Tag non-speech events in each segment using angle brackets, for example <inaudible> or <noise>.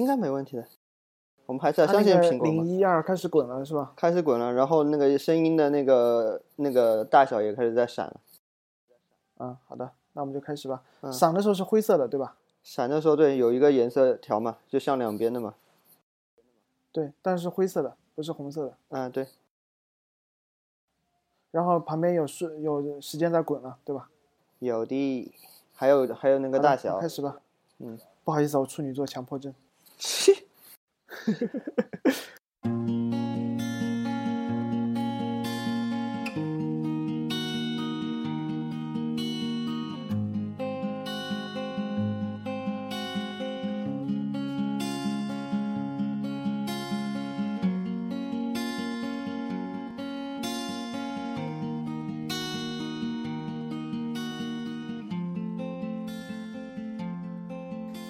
应该没问题的。我们还是要相信苹果零。一二开始滚了是吧？开始滚了，然后那个声音的那个那个大小也开始在闪了。嗯，好的，那我们就开始吧。嗯闪的时候是灰色的，对吧？闪的时候，对，有一个颜色条嘛，就向两边的嘛。对，但是灰色的，不是红色的。嗯，对，然后旁边有是有时间在滚了，对吧？有的，还有还有那个大小开。始吧。嗯，不好意思啊，我处女座强迫症。<laughs>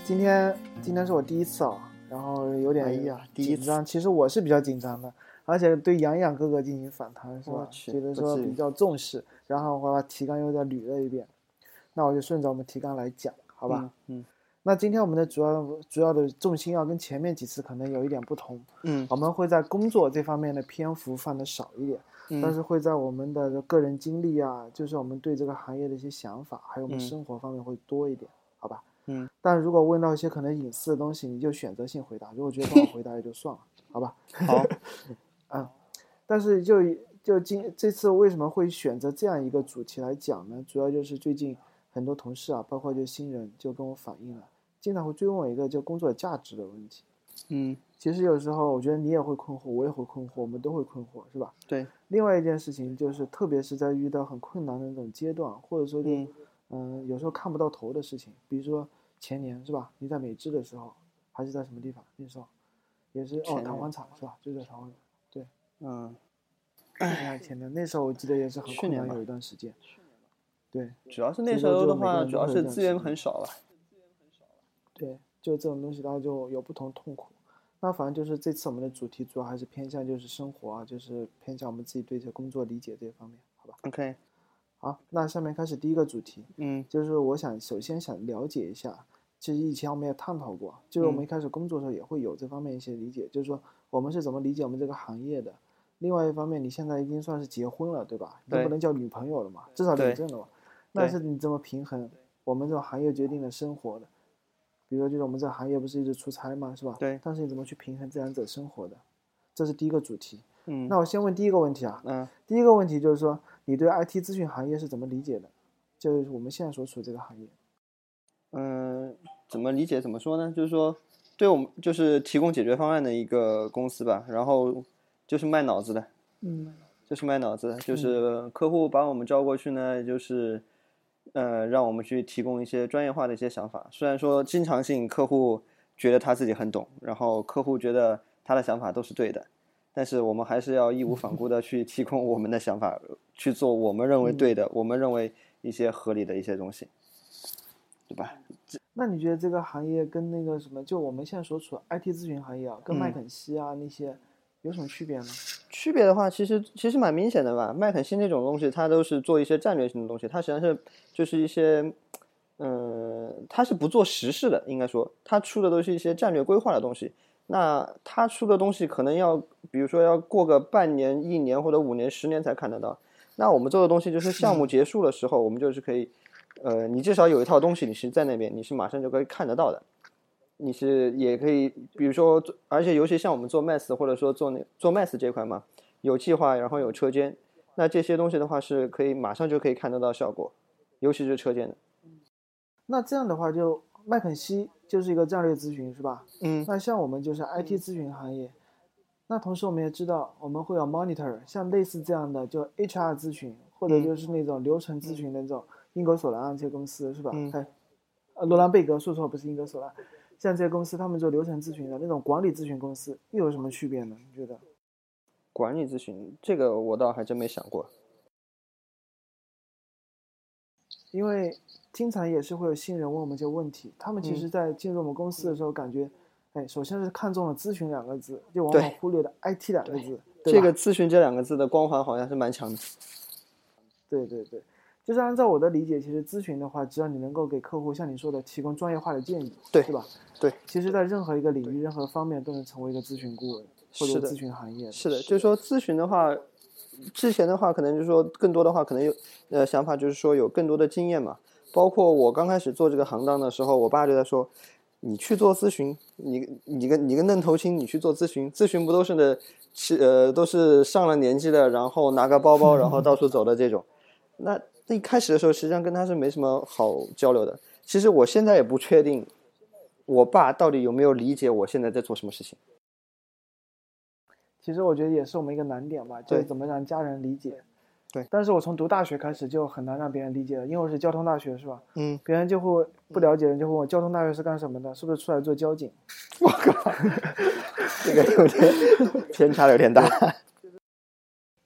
今天今天是我第一次啊，然后有点紧张。其实我是比较紧张的，而且对洋洋哥哥进行反弹是吧觉得说比较重视，然后我把提纲又再捋了一遍。那我就顺着我们提纲来讲，好吧？嗯？嗯那今天我们的主要主要的重心要跟前面几次可能有一点不同，嗯我们会在工作这方面的篇幅放的少一点，嗯但是会在我们的个人经历啊，就是我们对这个行业的一些想法，还有我们嗯生活方面会多一点，好吧？嗯，但如果问到一些可能隐私的东西，你就选择性回答，如果觉得不好回答也就算了，好吧？好，<laughs> 嗯，但是就就今这次为什么会选择这样一个主题来讲呢？主要就是最近很多同事啊，包括就新人就跟我反映了，经常会追问我一个就工作价值的问题。嗯其实有时候我觉得你也会困惑，我也会困惑，我们都会困惑，是吧？对，另外一件事情就是，特别是在遇到很困难的那种阶段，或者说就嗯嗯、有时候看不到头的事情，比如说前年是吧？你在美芝的时候，还是在什么地方？那时候也是哦，弹簧厂是吧？就在弹簧厂。对，嗯，哎呀，前年那时候我记得也是很去年吧困难，有一段时间。对主要是那这个时候的话，主要是资源想很少吧。对，就这种东西，大家就有不同痛苦。那反正就是这次我们的主题主要还是偏向就是生活啊，就是偏向我们自己对这工作理解这方面，好吧？OK，好，那下面开始第一个主题，嗯就是我想首先想了解一下，其实以前我们也探讨过，就是我们嗯一开始工作的时候也会有这方面一些理解，就是说我们是怎么理解我们这个行业的。另外一方面，你现在已经算是结婚了，对吧？你对不能叫女朋友了嘛，至少领证了嘛。那是你怎么平衡我们这种行业决定了生活的？比如说，就是我们这个行业不是一直出差嘛，是吧？对但是你怎么去平衡这两者生活的？这是第一个主题。嗯那我先问第一个问题啊，嗯第一个问题就是说，你对 IT 咨询行业是怎么理解的？就是我们现在所处这个行业。嗯，怎么理解？怎么说呢？就是说，对我们就是提供解决方案的一个公司吧，然后就是卖脑子的，嗯就是卖脑子的，就是客户把我们招过去呢，就是呃，让我们去提供一些专业化的一些想法。虽然说经常性客户觉得他自己很懂，然后客户觉得他的想法都是对的，但是我们还是要义无反顾的去提供我们的想法，去做我们认为对的，我们认为一些合理的一些东西，对吧？那你觉得这个行业跟那个什么，就我们现在所处的 IT 咨询行业啊，跟麦嗯肯锡啊那些有什么区别呢？区别的话，其实其实蛮明显的吧。麦肯锡那种东西，它都是做一些战略性的东西，它实际上是就是一些，嗯、它是不做实事的，应该说，它出的都是一些战略规划的东西。那他出的东西可能要，比如说要过个半年、一年或者五年、十年才看得到。那我们做的东西就是项目结束的时候，我们就是可以，呃，你至少有一套东西，你是在那边，你是马上就可以看得到的。你是也可以，比如说做，而且尤其像我们做 Mass 或者说做那做 Mass 这块嘛，有计划，然后有车间，那这些东西的话是可以马上就可以看得到效果，尤其是车间的。那这样的话，就麦肯锡就是一个战略咨询，是吧？嗯那像我们就是 IT 咨询行业，那同时我们也知道，我们会有 monitor，像类似这样的就 HR 咨询，或者嗯就是那种流程咨询的那种英格索兰啊这些公司是吧？嗯哎，呃，罗兰贝格，说错不是英格索兰，像这些公司他们做流程咨询的那种管理咨询公司，又有什么区别呢？你觉得？管理咨询这个我倒还真没想过。因为经常也是会有新人问我们这些问题，他们其嗯实在进入我们公司的时候，感觉，哎，首先是看中了咨询两个字，就往往忽略了 IT 两个字，这个咨询这两个字的光环好像是蛮强的。对对对，就是按照我的理解，其实咨询的话，只要你能够给客户像你说的提供专业化的建议，对是吧？对，其实，在任何一个领域、任何方面都能成为一个咨询顾问或者咨询行业。是的，就是说咨询的话，之前的话可能就是说更多的话可能有呃想法就是说有更多的经验嘛。包括我刚开始做这个行当的时候，我爸就在说，你去做咨询，你你个你个嫩头青，你去做咨询，咨询不都是的，是呃都是上了年纪的，然后拿个包包，然后到处走的这种。那那一开始的时候，实际上跟他是没什么好交流的。其实我现在也不确定，我爸到底有没有理解我现在在做什么事情。其实我觉得也是我们一个难点吧，就是怎么让家人理解。对，但是我从读大学开始就很难让别人理解了，因为我是交通大学，是吧？嗯，别人就会不了解，人就问我交通大学是干什么的，是不是出来做交警？<laughs> 我靠，<laughs> 这个有点偏差有点大。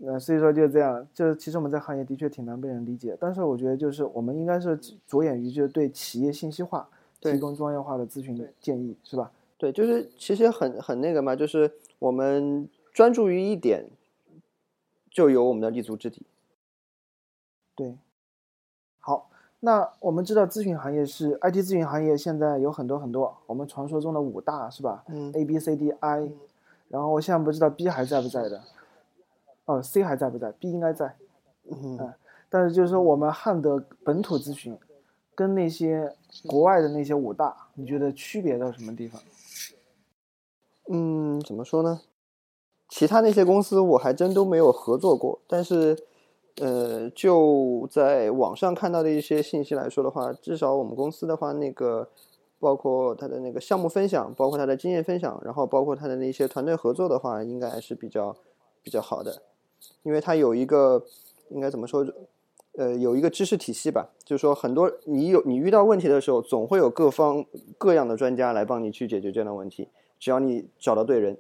呃，所以说就是这样，就是其实我们在行业的确挺难被人理解，但是我觉得就是我们应该是着眼于就是对企业信息化提供专业化的咨询建议，是吧？对，就是其实很很那个嘛，就是我们专注于一点，就有我们的立足之地。对，好，那我们知道咨询行业是 IT 咨询行业，现在有很多很多，我们传说中的五大是吧？嗯 A B C D I，然后我现在不知道 B 还在不在的，哦 C 还在不在？B 应该在，嗯但是就是说我们汉德本土咨询跟那些国外的那些五大，你觉得区别在什么地方？嗯，怎么说呢？其他那些公司我还真都没有合作过，但是，呃，就在网上看到的一些信息来说的话，至少我们公司的话，那个包括它的那个项目分享，包括它的经验分享，然后包括它的那些团队合作的话，应该还是比较比较好的，因为它有一个应该怎么说？呃，有一个知识体系吧，就是说很多你有你遇到问题的时候，总会有各方各样的专家来帮你去解决这样的问题，只要你找到对人。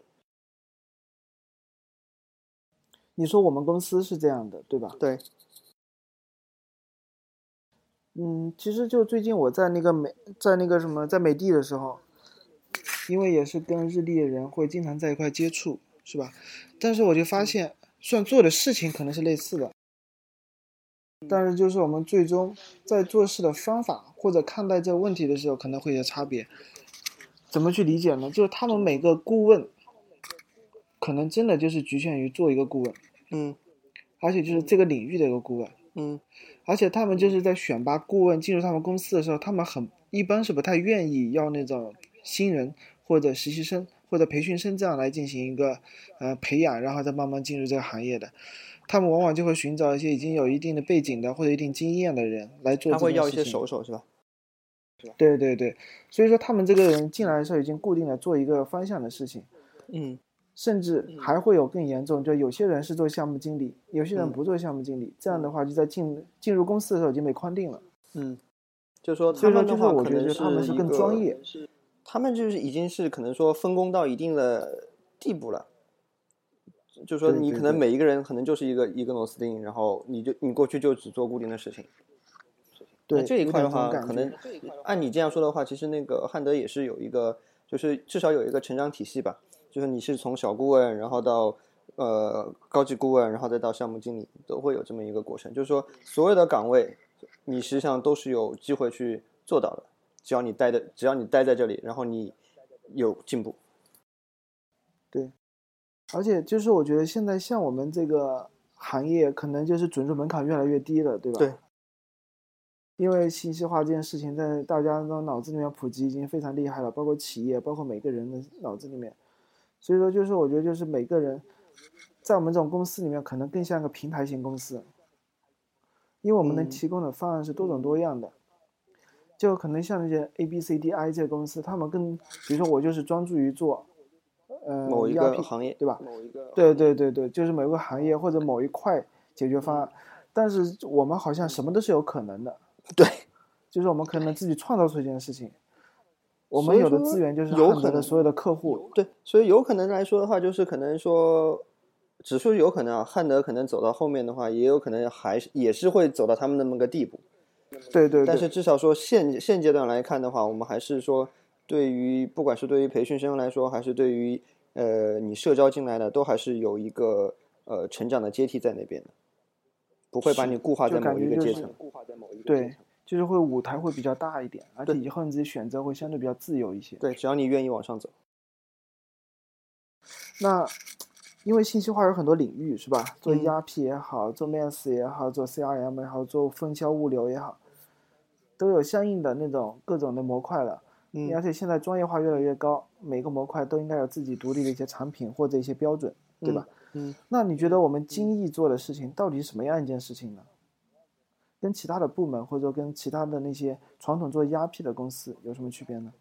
你说我们公司是这样的，对吧？对，嗯，其实就最近我在那个美，在那个什么，在美的的时候，因为也是跟日历的人会经常在一块接触，是吧？但是我就发现，虽然做的事情可能是类似的，但是就是我们最终在做事的方法或者看待这个问题的时候，可能会有差别。怎么去理解呢？就是他们每个顾问，可能真的就是局限于做一个顾问，嗯而且就是这个领域的一个顾问。嗯而且他们就是在选拔顾问进入他们公司的时候，他们很一般是不太愿意要那种新人或者实习生或者培训生这样来进行一个呃培养，然后再慢慢进入这个行业的。他们往往就会寻找一些已经有一定的背景的或者一定经验的人来做他会要一些件事情手手是吧？对对对，所以说他们这个人进来的时候已经固定了做一个方向的事情，嗯甚至还会有更严重，就有些人是做项目经理，有些人嗯不做项目经理，这样的话就在进进入公司的时候已经被框定了。嗯，就是说所以说他们的话，就是我觉得他们是更专业，他们就是已经是可能说分工到一定的地步了。就是说，你可能每一个人可能就是一个一个螺丝钉，然后你就你过去就只做固定的事情。对那这一块的话，可能按你这样说的话，其实那个汉德也是有一个，就是至少有一个成长体系吧。就是你是从小顾问，然后到呃高级顾问，然后再到项目经理，都会有这么一个过程。就是说，所有的岗位，你实际上都是有机会去做到的，只要你待的，只要你待在这里，然后你有进步。对而且就是我觉得现在像我们这个行业，可能就是准入门槛越来越低了，对吧？对。因为信息化这件事情在大家的脑子里面普及已经非常厉害了，包括企业，包括每个人的脑子里面。所以说，就是我觉得就是每个人在我们这种公司里面，可能更像个平台型公司，因为我们能嗯。提供的方案是多种多样的。就可能像那些 A、B、C、D、I 这些公司，他们更，比如说我就是专注于做，呃，某一个行业，对吧？某一个？对对对对，就是某个行业或者某一块解决方案，但是我们好像什么都是有可能的，对，就是我们可能自己创造出一件事情，我们有的资源就是有可能所有的客户，对，所以有可能来说的话，就是可能说，只说有可能啊，汉德可能走到后面的话，也有可能还是也是会走到他们那么个地步。对对对，但是至少说现现阶段来看的话，我们还是说，对于不管是对于培训生来说，还是对于呃你社交进来的，都还是有一个呃成长的阶梯在那边的。不会把你固化在某一个阶层。固化在某一个阶层。对，就是会舞台会比较大一点，而且以后你自己选择会相对比较自由一些。对，只要你愿意往上走。<coughs> 那因为信息化有很多领域是吧？做嗯 ERP 也好，做 MES 也好，做 CRM 也好，做分销物流也好，都有相应的那种各种的模块了。嗯而且现在专业化越来越高，每个模块都应该有自己独立的一些产品或者一些标准，对吧？嗯，那你觉得我们精益做的事情到底是什么样一件事情呢？跟其他的部门或者说跟其他的那些传统做 ERP 的公司有什么区别呢？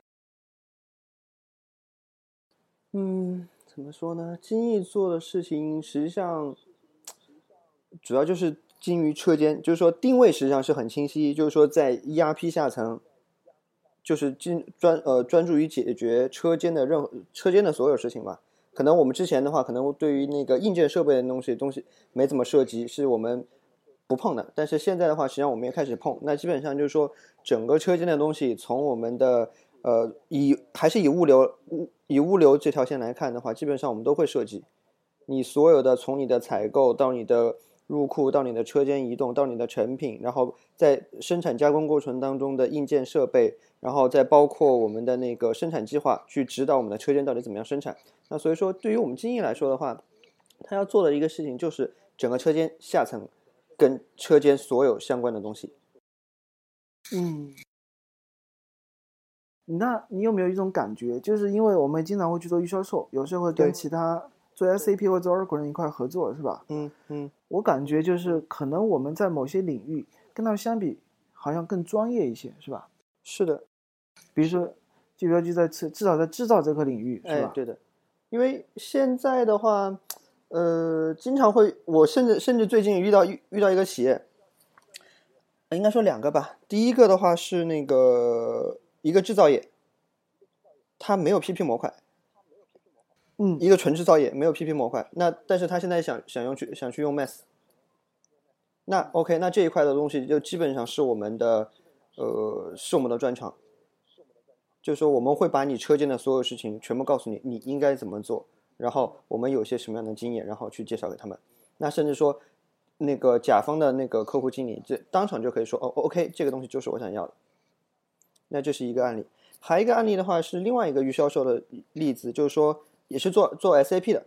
嗯，怎么说呢？精益做的事情实际上主要就是精于车间，就是说定位实际上是很清晰，就是说在 ERP 下层，就是精专呃专注于解决车间的任何车间的所有事情吧。可能我们之前的话，可能对于那个硬件设备的东西东西没怎么涉及，是我们不碰的。但是现在的话，实际上我们也开始碰。那基本上就是说，整个车间的东西，从我们的呃以还是以物流物以物流这条线来看的话，基本上我们都会涉及。你所有的从你的采购到你的入库，到你的车间移动，到你的成品，然后在生产加工过程当中的硬件设备，然后再包括我们的那个生产计划，去指导我们的车间到底怎么样生产。那所以说，对于我们精益来说的话，他要做的一个事情就是整个车间下层跟车间所有相关的东西。嗯，那你有没有一种感觉，就是因为我们经常会去做预销售，有时候会跟其他做 SAP 或者做 Oracle 人一块合作，是吧？嗯嗯，我感觉就是可能我们在某些领域跟他们相比，好像更专业一些，是吧？是的，比如说，就比如就在至至少在制造这个领域，是吧？，哎对的，因为现在的话，呃，经常会，我甚至甚至最近遇到遇遇到一个企业，呃应该说两个吧。第一个的话是那个一个制造业，它没有 PP 模块，嗯。一个纯制造业没有 PP 模块，那但是他现在想想用去想去用 Math，那 OK，那这一块的东西就基本上是我们的，呃，是我们的专长，就是说我们会把你车间的所有事情全部告诉你，你应该怎么做，然后我们有些什么样的经验，然后去介绍给他们。那甚至说，那个甲方的那个客户经理，这当场就可以说，哦，OK，这个东西就是我想要的。那这是一个案例，还有一个案例的话是另外一个预销售的例子，就是说也是做做 SAP 的，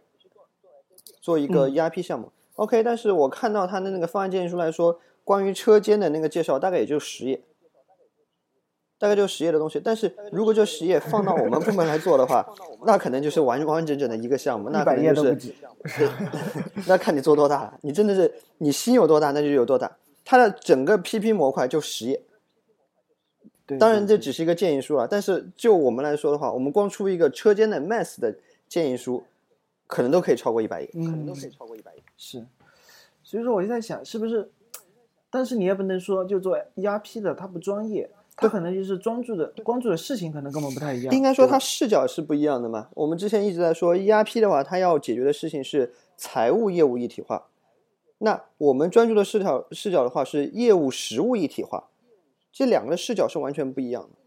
做一个 ERP 项目。OK，但是我看到他的那个方案建议书来说，关于车间的那个介绍大概也就十页，大概就十页的东西。但是如果这十页放到我们部门来做的话，<laughs> 那可能就是完完完整整的一个项目，那一百可能就是。<laughs> 那看你做多大了，你真的是你心有多大，那就有多大。它的整个 PP 模块就十页，对，当然这只是一个建议书啊。但是就我们来说的话，我们光出一个车间的 Mass 的建议书，可能都可以超过一百页，可能都可以超过一百页。是，所以说我就在想，是不是？但是你也不能说就做 ERP 的他不专业，他可能就是专注的关注的事情可能跟我们不太一样。应该说对吧它视角是不一样的嘛。我们之前一直在说 ERP 的话，它要解决的事情是财务业务一体化。那我们专注的视角视角的话是业务实务一体化，这两个视角是完全不一样的。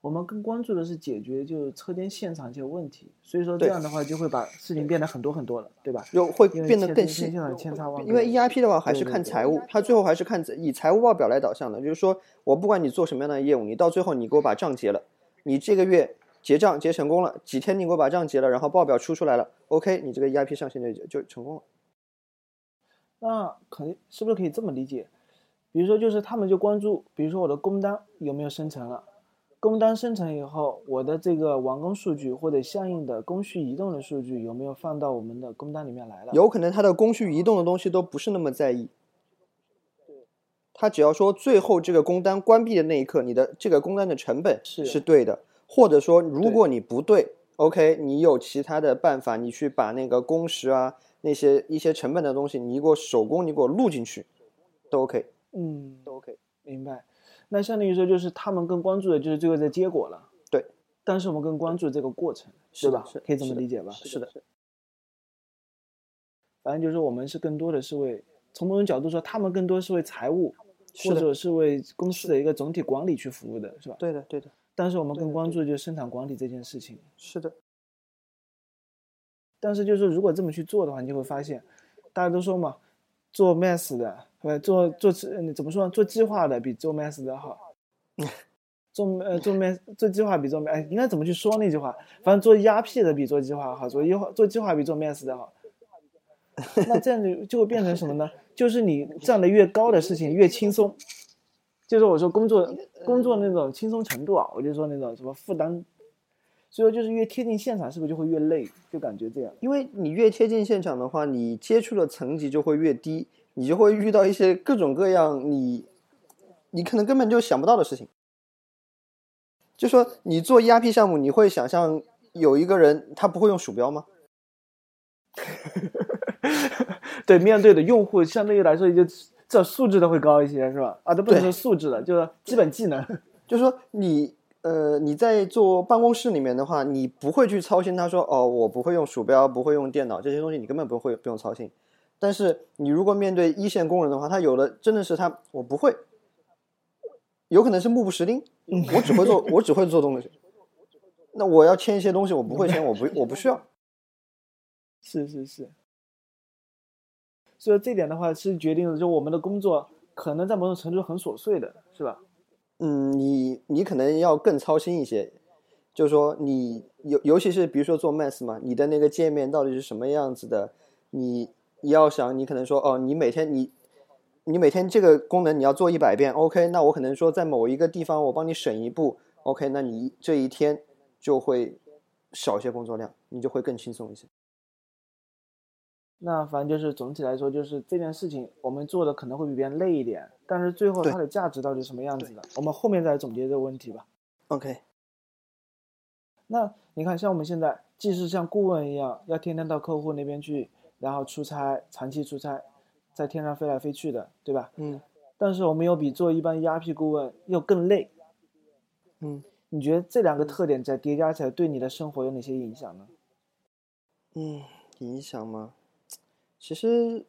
我们更关注的是解决就是车间现场一些问题，所以说这样的话就会把事情变得很多很多了，对吧？就会变得更细。因为 ERP 的话还是看财务，它最后还是看以财务报表来导向的。就是说我不管你做什么样的业务，你到最后你给我把账结了，你这个月结账结成功了，几天你给我把账结了，然后报表出出来了，OK，你这个 ERP 上线就就成功了。那可能是不是可以这么理解？比如说，就是他们就关注，比如说我的工单有没有生成了，工单生成以后，我的这个完工数据或者相应的工序移动的数据有没有放到我们的工单里面来了？有可能它的工序移动的东西都不是那么在意，他只要说最后这个工单关闭的那一刻，你的这个工单的成本是是对的，或者说如果你不对，OK，你有其他的办法，你去把那个工时啊那些一些成本的东西，你给我手工你给我录进去，都 OK，嗯，都 OK。明白。那相当于说，就是他们更关注的就是最后的结果了。对。但是我们更关注这个过程，对吧？是可以这么理解吧？是的，反正就是我们是更多的是为从某种角度说，他们更多是为财务或者是为公司的一个总体管理去服务的，是吧？对的，对的，但是我们更关注就是生产管理这件事情。是的，但是就是如果这么去做的话，你就会发现，大家都说嘛，做 mass 的，呃，做做呃怎么说呢？做计划的比做 mass 的好。<laughs> 做呃做 mass 做计划比做哎，应该怎么去说那句话？反正做 ERP 的比做计划好，做计划做计划比做 mass 的好。那这样就就会变成什么呢？就是你站的越高的事情越轻松。就是我说工作工作那种轻松程度啊，我就说那种什么负担。所以说就是越贴近现场，是不是就会越累？就感觉这样。因为你越贴近现场的话，你接触的层级就会越低，你就会遇到一些各种各样你你可能根本就想不到的事情。就说你做 ERP 项目，你会想象有一个人他不会用鼠标吗？<laughs> 对，面对的用户相对于来说，就这素质都会高一些，是吧？啊，都不能说素质了，就是基本技能。就是说你呃你在做办公室里面的话，你不会去操心。他说哦，我不会用鼠标，不会用电脑这些东西，你根本不会不用操心。但是你如果面对一线工人的话，他有的真的是他我不会，有可能是目不识丁。我只会做，我只会做东西。<laughs> 那我要签一些东西，我不会签，我不 <laughs> 我不需要。是是是。所以这点的话，是决定了就我们的工作可能在某种程度很琐碎的，是吧？嗯，你你可能要更操心一些，就是说你尤尤其是比如说做 Mass 嘛，你的那个界面到底是什么样子的？你你要想，你可能说哦，你每天你。你每天这个功能你要做一百遍，OK？那我可能说在某一个地方我帮你省一步，OK？那你这一天就会少一些工作量，你就会更轻松一些。那反正就是总体来说，就是这件事情我们做的可能会比别人累一点，但是最后它的价值到底什么样子的，我们后面再总结这个问题吧。OK。那你看，像我们现在既是像顾问一样，要天天到客户那边去，然后出差，长期出差。在天上飞来飞去的，对吧？嗯。但是我们又比做一般 ERP 顾问又更累。嗯。你觉得这两个特点在叠加起来对你的生活有哪些影响呢？嗯，影响吗？其实，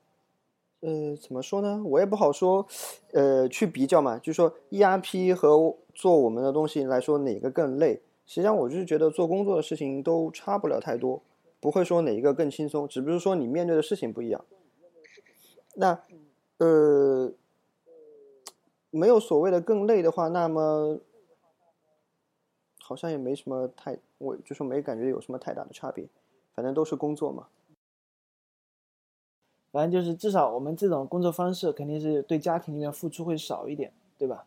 呃，怎么说呢？我也不好说，呃，去比较嘛。就说 ERP 和做我们的东西来说，哪个更累？实际上，我就是觉得做工作的事情都差不了太多，不会说哪一个更轻松，只不过说你面对的事情不一样。那，呃，没有所谓的更累的话，那么好像也没什么太，我就是没感觉有什么太大的差别，反正都是工作嘛。反正就是至少我们这种工作方式肯定是对家庭里面付出会少一点，对吧？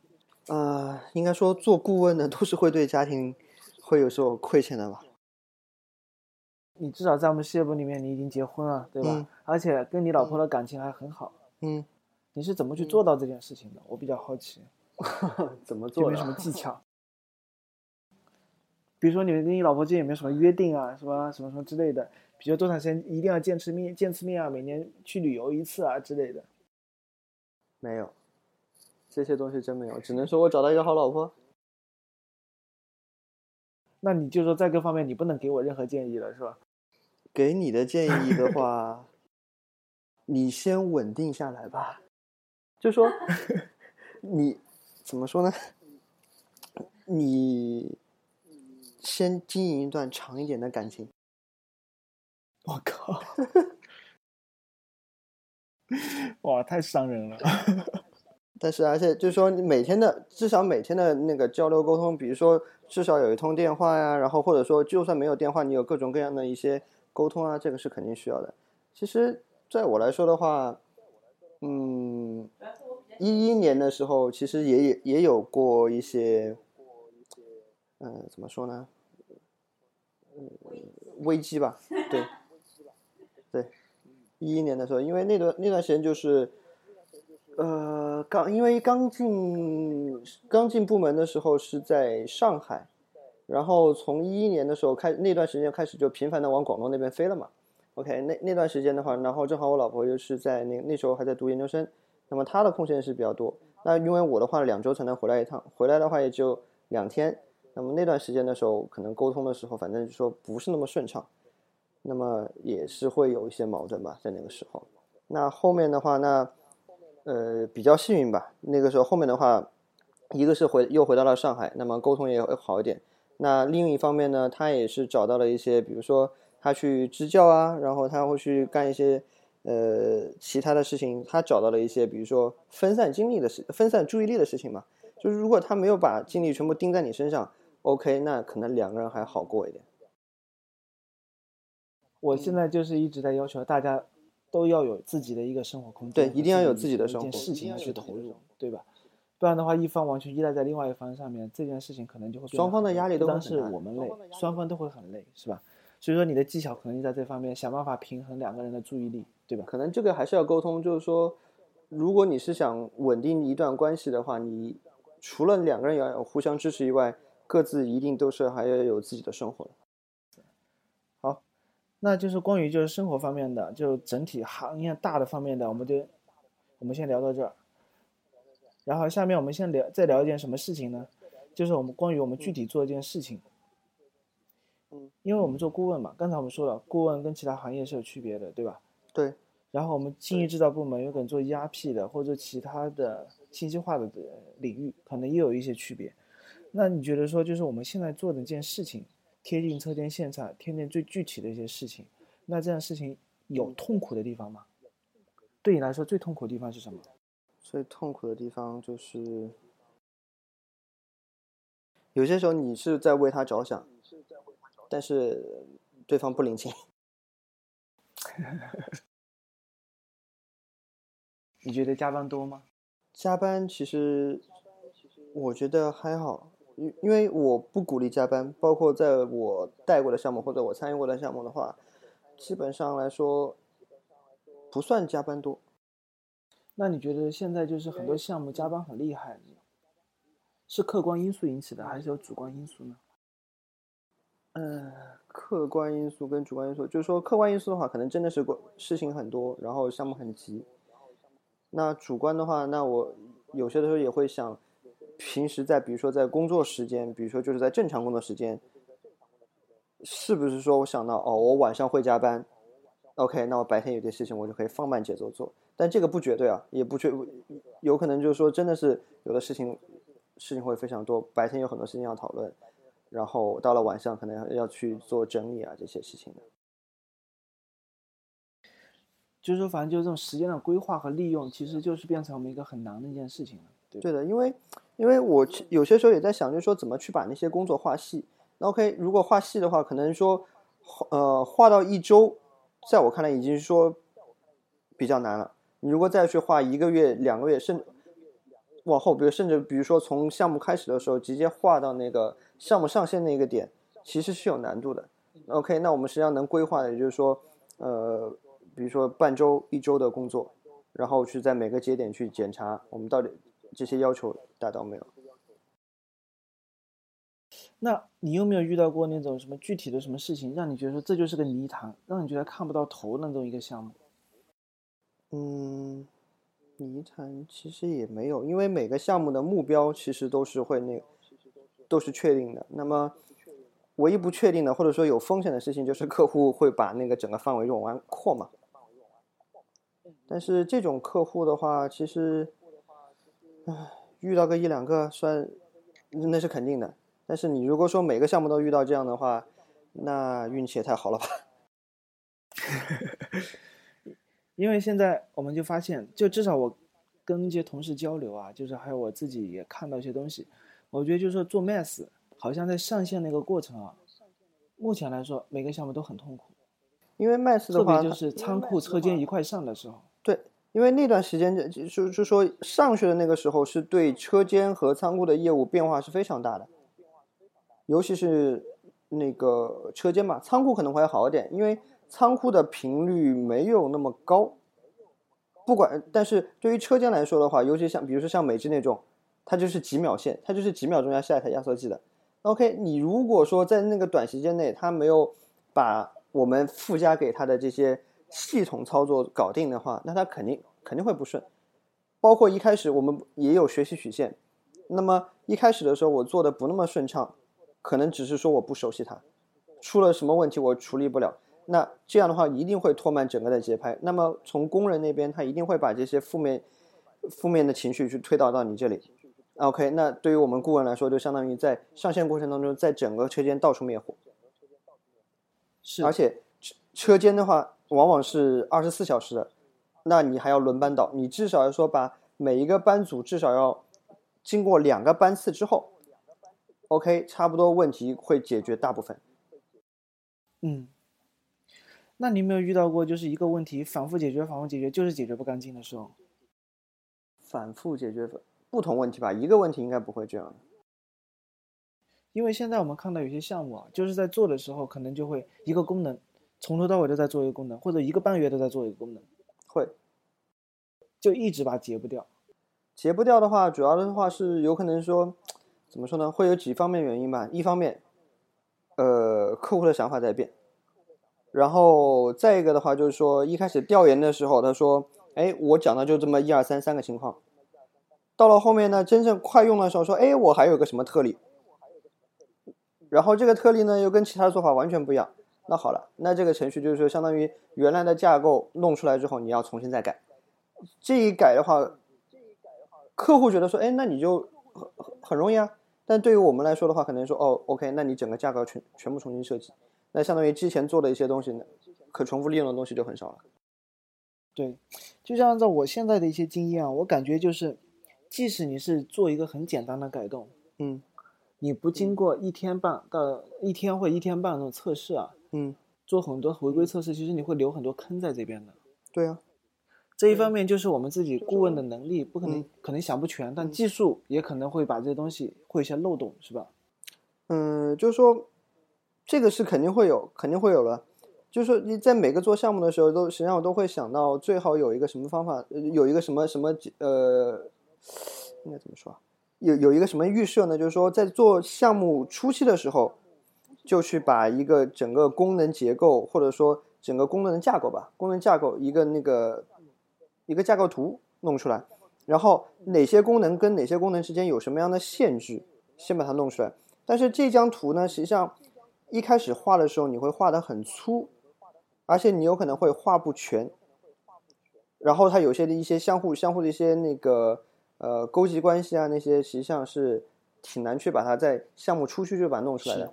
啊，应该说做顾问的都是会对家庭会有所亏欠的吧。你至少在我们事业部里面，你已经结婚了，对吧？而且跟你老婆的感情还很好。嗯，你是怎么去做到这件事情的？我比较好奇。<laughs> 怎么做？有没有什么技 <laughs> 巧？比如说，你们跟你老婆之间有没有什么约定啊？什么什么什么之类的？比如多长时间一定要见次面？见次面啊？每年去旅游一次啊之类的？没有，这些东西真没有。只能说我找到一个好老婆。那你就说在各方面你不能给我任何建议了，是吧？给你的建议的 <laughs> 话，你先稳定下来吧。就说 <laughs> 你怎么说呢？你先经营一段长一点的感情。我靠！哇，太伤人了。<laughs> 但是，而且就是说，你每天的至少每天的那个交流沟通，比如说至少有一通电话呀，然后或者说就算没有电话，你有各种各样的一些沟通啊，这个是肯定需要的。其实，在我来说的话，嗯，一一年的时候，其实也也也有过一些，嗯，怎么说呢？嗯，危机吧，对，<laughs> 对，一一年的时候，因为那段那段时间就是。呃，刚因为刚进刚进部门的时候是在上海，然后从一一年的时候开那段时间开始就频繁的往广东那边飞了嘛。OK，那那段时间的话，然后正好我老婆又是在那那时候还在读研究生，那么她的空闲是比较多。那因为我的话两周才能回来一趟，回来的话也就两天。那么那段时间的时候，可能沟通的时候，反正就说不是那么顺畅，那么也是会有一些矛盾吧，在那个时候。那后面的话，那。呃，比较幸运吧。那个时候后面的话，一个是回又回到了上海，那么沟通也会好一点。那另一方面呢，他也是找到了一些，比如说他去支教啊，然后他会去干一些呃其他的事情，他找到了一些，比如说分散精力的事、分散注意力的事情嘛。就是如果他没有把精力全部盯在你身上，OK，那可能两个人还好过一点。我现在就是一直在要求大家都要有自己的一个生活空间，对，一定要有自己的的生活。事情要去投入，对吧？不然的话，一方完全依赖在另外一方上面，这件事情可能就会双方的压力都是会很大我们累，双方都会很累，是吧？所以说你的技巧可能就在这方面，想办法平衡两个人的注意力，对吧？可能这个还是要沟通，就是说，如果你是想稳定一段关系的话，你除了两个人要互相支持以外，各自一定都是还要有自己的生活的。那就是关于就是生活方面的，就整体行业大的方面的，我们就我们先聊到这儿。然后下面我们先聊再聊一件什么事情呢？就是我们关于我们具体做一件事情。嗯，因为我们做顾问嘛，刚才我们说了，顾问跟其他行业是有区别的，对吧？对。然后我们精益制造部门有可能做 ERP 的或者其他的信息化的领域，可能也有一些区别。那你觉得说，就是我们现在做的一件事情？贴近车间现场，贴近最具体的一些事情，那这样事情有痛苦的地方吗？对你来说最痛苦的地方是什么？最痛苦的地方就是，有些时候你是在为他着想，但是对方不领情。<laughs> 你觉得加班多吗？加班其实我觉得还好，因因为我不鼓励加班，包括在我带过的项目或者我参与过的项目的话，基本上来说不算加班多。那你觉得现在就是很多项目加班很厉害，是客观因素引起的，还是有主观因素呢？嗯，客观因素跟主观因素，就是说客观因素的话，可能真的是事情很多，然后项目很急。那主观的话，那我有些的时候也会想，平时在比如说在工作时间，比如说就是在正常工作时间，是不是说我想到哦，我晚上会加班，OK，那我白天有些事情，我就可以放慢节奏做。但这个不绝对啊，也不绝，有可能就是说真的是有的事情事情会非常多，白天有很多事情要讨论，然后到了晚上可能要要去做整理啊这些事情的。就是说，反正就是这种时间的规划和利用，其实就是变成我们一个很难的一件事情了。对对的，因为因为我有些时候也在想，就是说怎么去把那些工作画细。那 OK，如果画细的话，可能说呃画到一周，在我看来已经说比较难了。你如果再去画一个月、两个月，甚至往后，比如甚至比如说从项目开始的时候，直接画到那个项目上线那个点，其实是有难度的。OK，那我们实际上能规划的，也就是说，呃，比如说半周、一周的工作，然后去在每个节点去检查我们到底这些要求达到没有。那你有没有遇到过那种什么具体的什么事情，让你觉得说这就是个泥潭，让你觉得看不到头的那种一个项目？嗯，泥潭其实也没有，因为每个项目的目标其实都是会那都是确定的。那么唯一不确定的或者说有风险的事情，就是客户会把那个整个范围往完扩嘛。但是这种客户的话，其实，唉，遇到个一两个算那是肯定的。但是你如果说每个项目都遇到这样的话，那运气也太好了吧？<laughs> 因为现在我们就发现，就至少我跟一些同事交流啊，就是还有我自己也看到一些东西，我觉得就是说做 mass 好像在上线那个过程啊，目前来说每个项目都很痛苦，因为 Mass 的话，特别就是仓库车间一块上的时候，对，因为那段时间就就就说上去的那个时候，是对车间和仓库的业务变化是非常大的，尤其是那个车间吧，仓库可能会好一点，因为仓库的频率没有那么高。不管，但是对于车间来说的话，尤其像比如说像美芝那种，它就是几秒线，它就是几秒钟要下一台压缩机的。OK，你如果说在那个短时间内，它没有把我们附加给它的这些系统操作搞定的话，那它肯定肯定会不顺。包括一开始我们也有学习曲线，那么一开始的时候我做的不那么顺畅，可能只是说我不熟悉它，出了什么问题我处理不了，那这样的话一定会拖慢整个的节拍。那么从工人那边，他一定会把这些负面负面的情绪去推导到你这里。OK，那对于我们顾问来说，就相当于在上线过程当中，在整个车间到处灭火。是而且车车间的话，往往是二十四小时的，那你还要轮班倒，你至少要说把每一个班组至少要经过两个班次之后，OK，差不多问题会解决大部分。嗯，那你有没有遇到过就是一个问题反复解决、反复解决，就是解决不干净的时候？反复解决不同问题吧，一个问题应该不会这样。因为现在我们看到有些项目啊，就是在做的时候，可能就会一个功能从头到尾都在做一个功能，或者一个半月都在做一个功能，会就一直把它结不掉。结不掉的话，主要的话是有可能说，怎么说呢？会有几方面原因吧。一方面，呃，客户的想法在变，然后再一个的话就是说，一开始调研的时候，他说，哎，我讲的就这么一二三三个情况，到了后面呢，真正快用的时候说，哎，我还有个什么特例。然后这个特例呢，又跟其他做法完全不一样。那好了，那这个程序就是说，相当于原来的架构弄出来之后，你要重新再改。这一改的话，客户觉得说，哎，那你就很很容易啊。但对于我们来说的话，可能说，哦，OK，那你整个架构全全部重新设计，那相当于之前做的一些东西呢，可重复利用的东西就很少了。对，就像按照我现在的一些经验啊，我感觉就是，即使你是做一个很简单的改动，嗯。你不经过一天半到一天或一天半那种测试啊，嗯，做很多回归测试，其实你会留很多坑在这边的。对啊，这一方面就是我们自己顾问的能力不可能可能想不全，但技术也可能会把这些东西会有些漏洞，是吧？嗯，就是说这个是肯定会有，肯定会有了。就是说你在每个做项目的时候，都实际上我都会想到最好有一个什么方法，有一个什么什么呃，应该怎么说？有有一个什么预设呢？就是说，在做项目初期的时候，就去把一个整个功能结构，或者说整个功能的架构吧，功能架构一个那个一个架构图弄出来，然后哪些功能跟哪些功能之间有什么样的限制，先把它弄出来。但是这张图呢，实际上一开始画的时候，你会画的很粗，而且你有可能会画不全，然后它有些的一些相互相互的一些那个。呃，勾稽关系啊，那些实际上是挺难去把它在项目初期就把它弄出来的。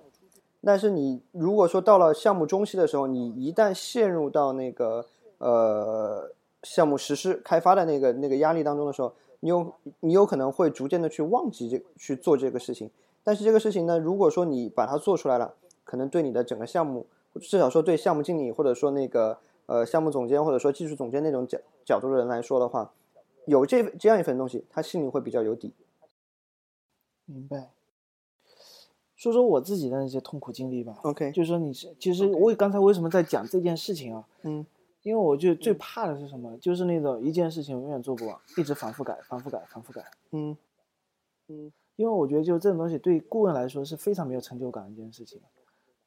但是你如果说到了项目中期的时候，你一旦陷入到那个呃项目实施开发的那个那个压力当中的时候，你有你有可能会逐渐的去忘记这去做这个事情。但是这个事情呢，如果说你把它做出来了，可能对你的整个项目，至少说对项目经理或者说那个呃项目总监或者说技术总监那种角角度的人来说的话。有这这样一份东西，他心里会比较有底。明白。说说我自己的那些痛苦经历吧。OK，就是说你是，其实我刚才为什么在讲这件事情啊？嗯，因为我就最怕的是什么？就是那种一件事情永远做不完，一直反复改，反复改，反复改。嗯嗯，因为我觉得就这种东西对顾问来说是非常没有成就感的一件事情。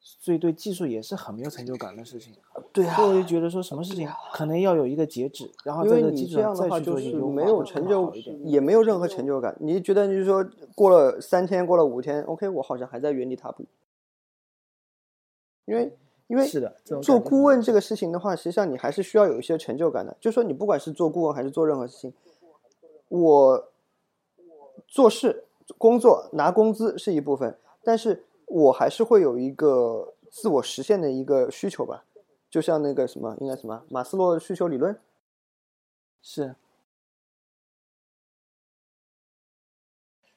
所以对技术也是很没有成就感的事情。对啊，所以我就觉得说什么事情可能要有一个截止，然后在你这样的话就是没有成就，也没有任何成就感。你觉得就是说过了三天，过了五天，OK，我好像还在原地踏步。因为因为是的，做顾问这个事情的话，实际上你还是需要有一些成就感的。就说你不管是做顾问还是做任何事情，我做事工作拿工资是一部分，但是。我还是会有一个自我实现的一个需求吧，就像那个什么，应该什么马斯洛需求理论，是。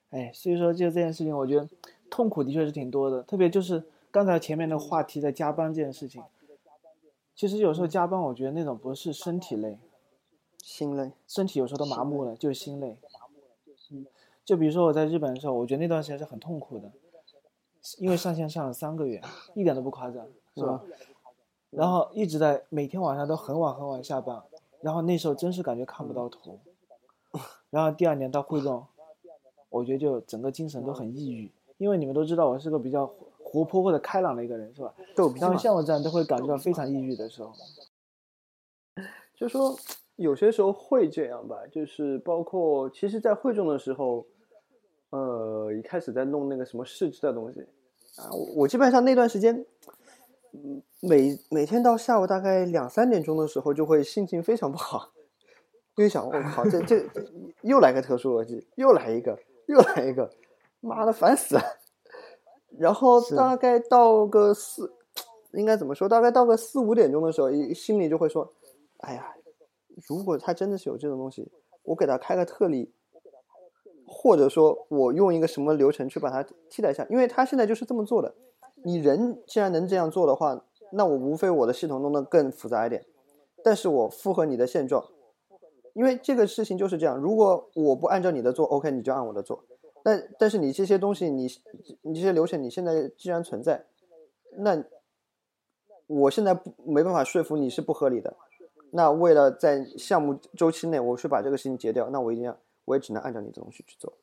哎，所以说就这件事情，我觉得痛苦的确是挺多的，特别就是刚才前面的话题在加班这件事情，其实有时候加班，我觉得那种不是身体累，心累，身体有时候都麻木了，就是心累。嗯，就比如说我在日本的时候，我觉得那段时间是很痛苦的。因为上线上了三个月，一点都不夸张，是吧？然后一直在每天晚上都很晚很晚下班，然后那时候真是感觉看不到头。然后第二年到汇众，我觉得就整个精神都很抑郁，因为你们都知道我是个比较活泼或者开朗的一个人，是吧？然后像我这样都会感觉到非常抑郁的时候。就说有些时候会这样吧，就是包括其实，在汇众的时候。呃，一开始在弄那个什么试制的东西，啊，我基本上那段时间，每每天到下午大概两三点钟的时候，就会心情非常不好，因为想，我靠，这这又来个特殊逻辑，又来一个，又来一个，妈的，烦死了。然后大概到个四，应该怎么说？大概到个四五点钟的时候，心里就会说，哎呀，如果他真的是有这种东西，我给他开个特例，或者说我用一个什么流程去把它替代一下，因为他现在就是这么做的。你人既然能这样做的话，那我无非我的系统弄得更复杂一点，但是我符合你的现状，因为这个事情就是这样。如果我不按照你的做，OK，你就按我的做。但但是你这些东西，你你这些流程，你现在既然存在，那我现在没办法说服你是不合理的。那为了在项目周期内，我去把这个事情结掉，那我一定要，我也只能按照你的东西去做。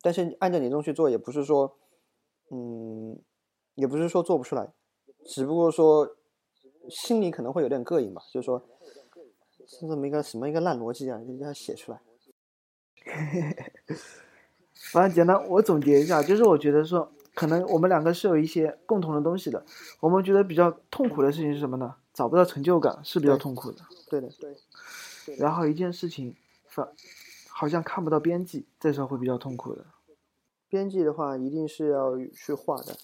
但是按照你的东西做，也不是说，嗯，也不是说做不出来，只不过说心里可能会有点膈应吧，就是说，是这么一个什么一个烂逻辑啊，就要写出来。<laughs> 反正简单，我总结一下，就是我觉得说，可能我们两个是有一些共同的东西的。我们觉得比较痛苦的事情是什么呢？找不到成就感是比较痛苦的。对的，对。然后一件事情，反好像看不到边际，这时候会比较痛苦的。边际的话，一定是要去画的。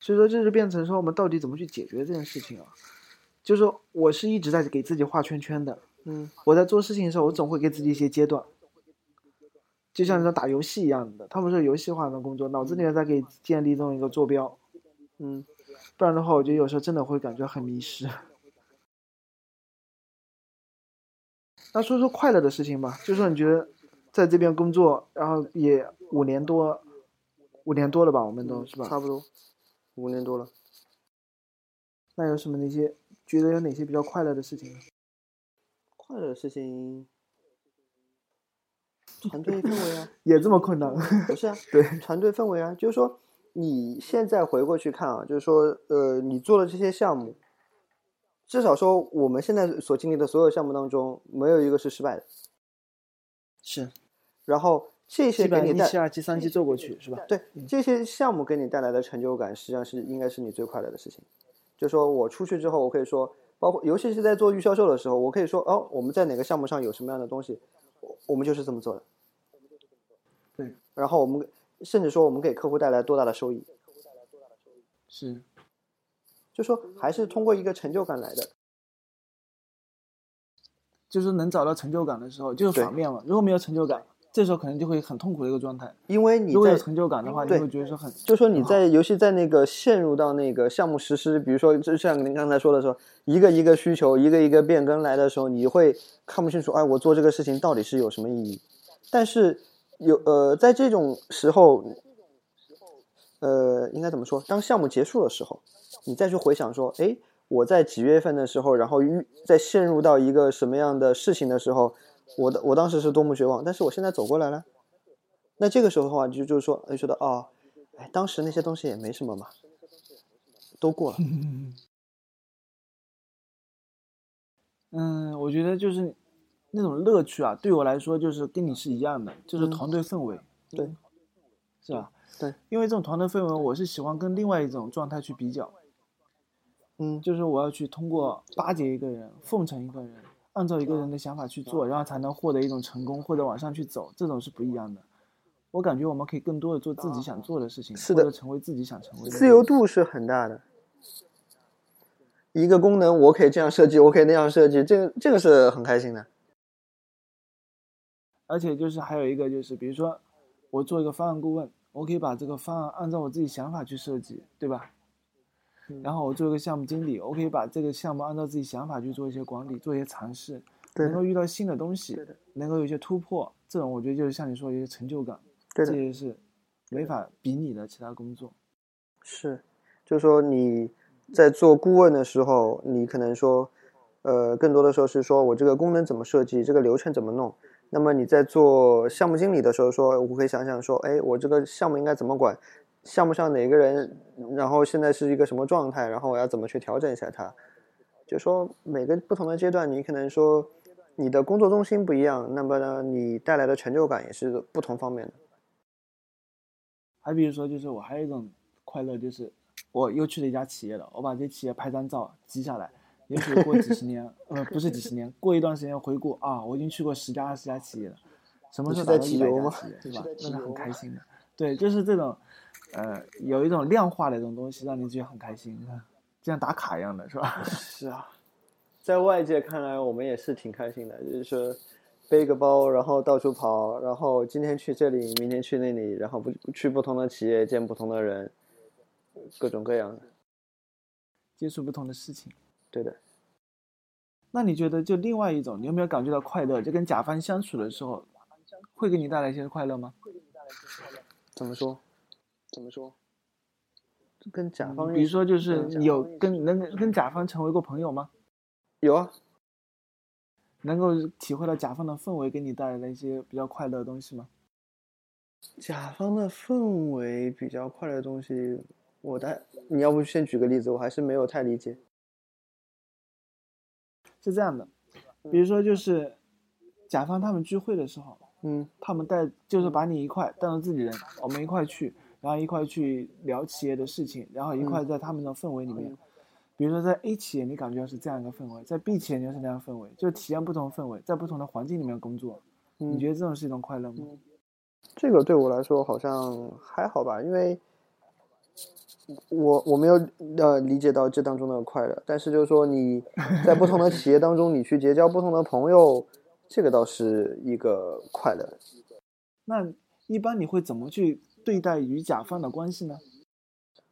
所以说，这就变成说，我们到底怎么去解决这件事情啊？就是说，我是一直在给自己画圈圈的。嗯，我在做事情的时候，我总会给自己一些阶段，就像说打游戏一样的。他们说游戏化的工作，脑子里面在给建立这么一个坐标。嗯，不然的话，我觉得有时候真的会感觉很迷失。那说说快乐的事情吧，就说你觉得在这边工作，然后也五年多，五年多了吧？我们都是吧？差不多，五年多了。那有什么那些觉得有哪些比较快乐的事情呢？快乐的事情，团队氛围啊，<laughs> 也这么困难？<laughs> 不是啊，对，团队氛围啊，就是说你现在回过去看啊，就是说呃，你做的这些项目，至少说我们现在所经历的所有项目当中，没有一个是失败的。是，然后这些给你带一期、二期、三期做过去是吧？对，这些项目给你带来的成就感，实际上是应该是你最快乐的事情。就说我出去之后，我可以说。包括尤其是在做预销售的时候，我可以说哦，我们在哪个项目上有什么样的东西，我们就是这么做的。对，然后我们甚至说我们给客户带来多大的收益，是，就说还是通过一个成就感来的，就是能找到成就感的时候，就是反面嘛。如果没有成就感。这时候可能就会很痛苦的一个状态，因为你如果有成就感的话，你会觉得说很，就说你在尤其在那个陷入到那个项目实施，比如说就像您刚才说的时候，一个一个需求，一个一个变更来的时候，你会看不清楚，哎，我做这个事情到底是有什么意义？但是有呃，在这种时候，呃，应该怎么说？当项目结束的时候，你再去回想说，哎，我在几月份的时候，然后遇在陷入到一个什么样的事情的时候。我的我当时是多么绝望，但是我现在走过来了，那这个时候的话，就就是说，就觉得哦，哎，当时那些东西也没什么嘛，都过了。<laughs> 嗯，我觉得就是那种乐趣啊，对我来说就是跟你是一样的，就是团队氛围，对，是吧？对，因为这种团队氛围，我是喜欢跟另外一种状态去比较，嗯，就是我要去通过巴结一个人，奉承一个人。按照一个人的想法去做，然后才能获得一种成功，或者往上去走，这种是不一样的。我感觉我们可以更多的做自己想做的事情，是的，成为自己想成为的。自由度是很大的。一个功能我可以这样设计，我可以那样设计，这个这个是很开心的。而且就是还有一个就是，比如说我做一个方案顾问，我可以把这个方案按照我自己想法去设计，对吧？然后我做一个项目经理，我可以把这个项目按照自己想法去做一些管理，做一些尝试，能够遇到新的东西，能够有一些突破，这种我觉得就是像你说的一些成就感，这也是没法比拟的其他工作。是，就是说你在做顾问的时候，你可能说，呃，更多的时候是说我这个功能怎么设计，这个流程怎么弄。那么你在做项目经理的时候，说我可以想想说，哎，我这个项目应该怎么管。项目上哪个人，然后现在是一个什么状态，然后我要怎么去调整一下它？就说每个不同的阶段，你可能说你的工作重心不一样，那么呢，你带来的成就感也是不同方面的。还比如说，就是我还有一种快乐，就是我又去了一家企业了，我把这企业拍张照记下来，也许过几十年，呃，不是几十年，过一段时间回顾啊，我已经去过十家二十家企业了，什么时候达到一百家企业，对吧？那是很开心的。对，就是这种。呃，有一种量化的一种东西，让你觉得很开心，就像打卡一样的是吧？<laughs> 是啊，在外界看来，我们也是挺开心的，就是背个包，然后到处跑，然后今天去这里，明天去那里，然后不去不同的企业见不同的人，各种各样的，接触不同的事情。对的。那你觉得，就另外一种，你有没有感觉到快乐？就跟甲方相处的时候，会给你带来一些快乐吗？会给你带来一些快乐怎么说？怎么说？跟甲方，比如说，就是有跟能跟甲方成为过朋友吗？有啊。能够体会到甲方的氛围给你带来的一些比较快乐的东西吗？甲方的氛围比较快乐的东西，我的你要不先举个例子，我还是没有太理解。是这样的，比如说就是甲方他们聚会的时候，嗯，他们带就是把你一块带到自己人，我们一块去，然后一块去聊企业的事情，然后一块在他们的氛围里面，比如说在 A 企业你感觉是这样一个氛围，在 B 企业就是那样氛围，就体验不同氛围，在不同的环境里面工作，你觉得这种是一种快乐吗？这个对我来说好像还好吧，因为。我我没有呃理解到这当中的快乐，但是就是说你在不同的企业当中，你去结交不同的朋友，这个倒是一个快乐。那一般你会怎么去对待与甲方的关系呢？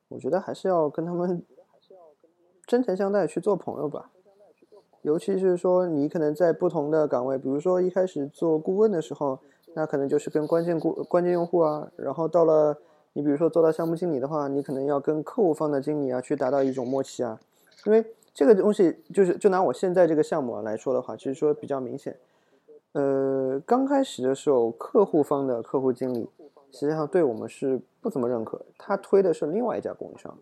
我觉得还是要跟他们真诚相待，去做朋友吧。尤其是说你可能在不同的岗位，比如说一开始做顾问的时候，那可能就是跟关键顾关键用户啊，然后到了。你比如说做到项目经理的话，你可能要跟客户方的经理啊去达到一种默契啊，因为这个东西就是就拿我现在这个项目来说的话，其实说比较明显。呃，刚开始的时候，客户方的客户经理实际上对我们是不怎么认可，他推的是另外一家供应商。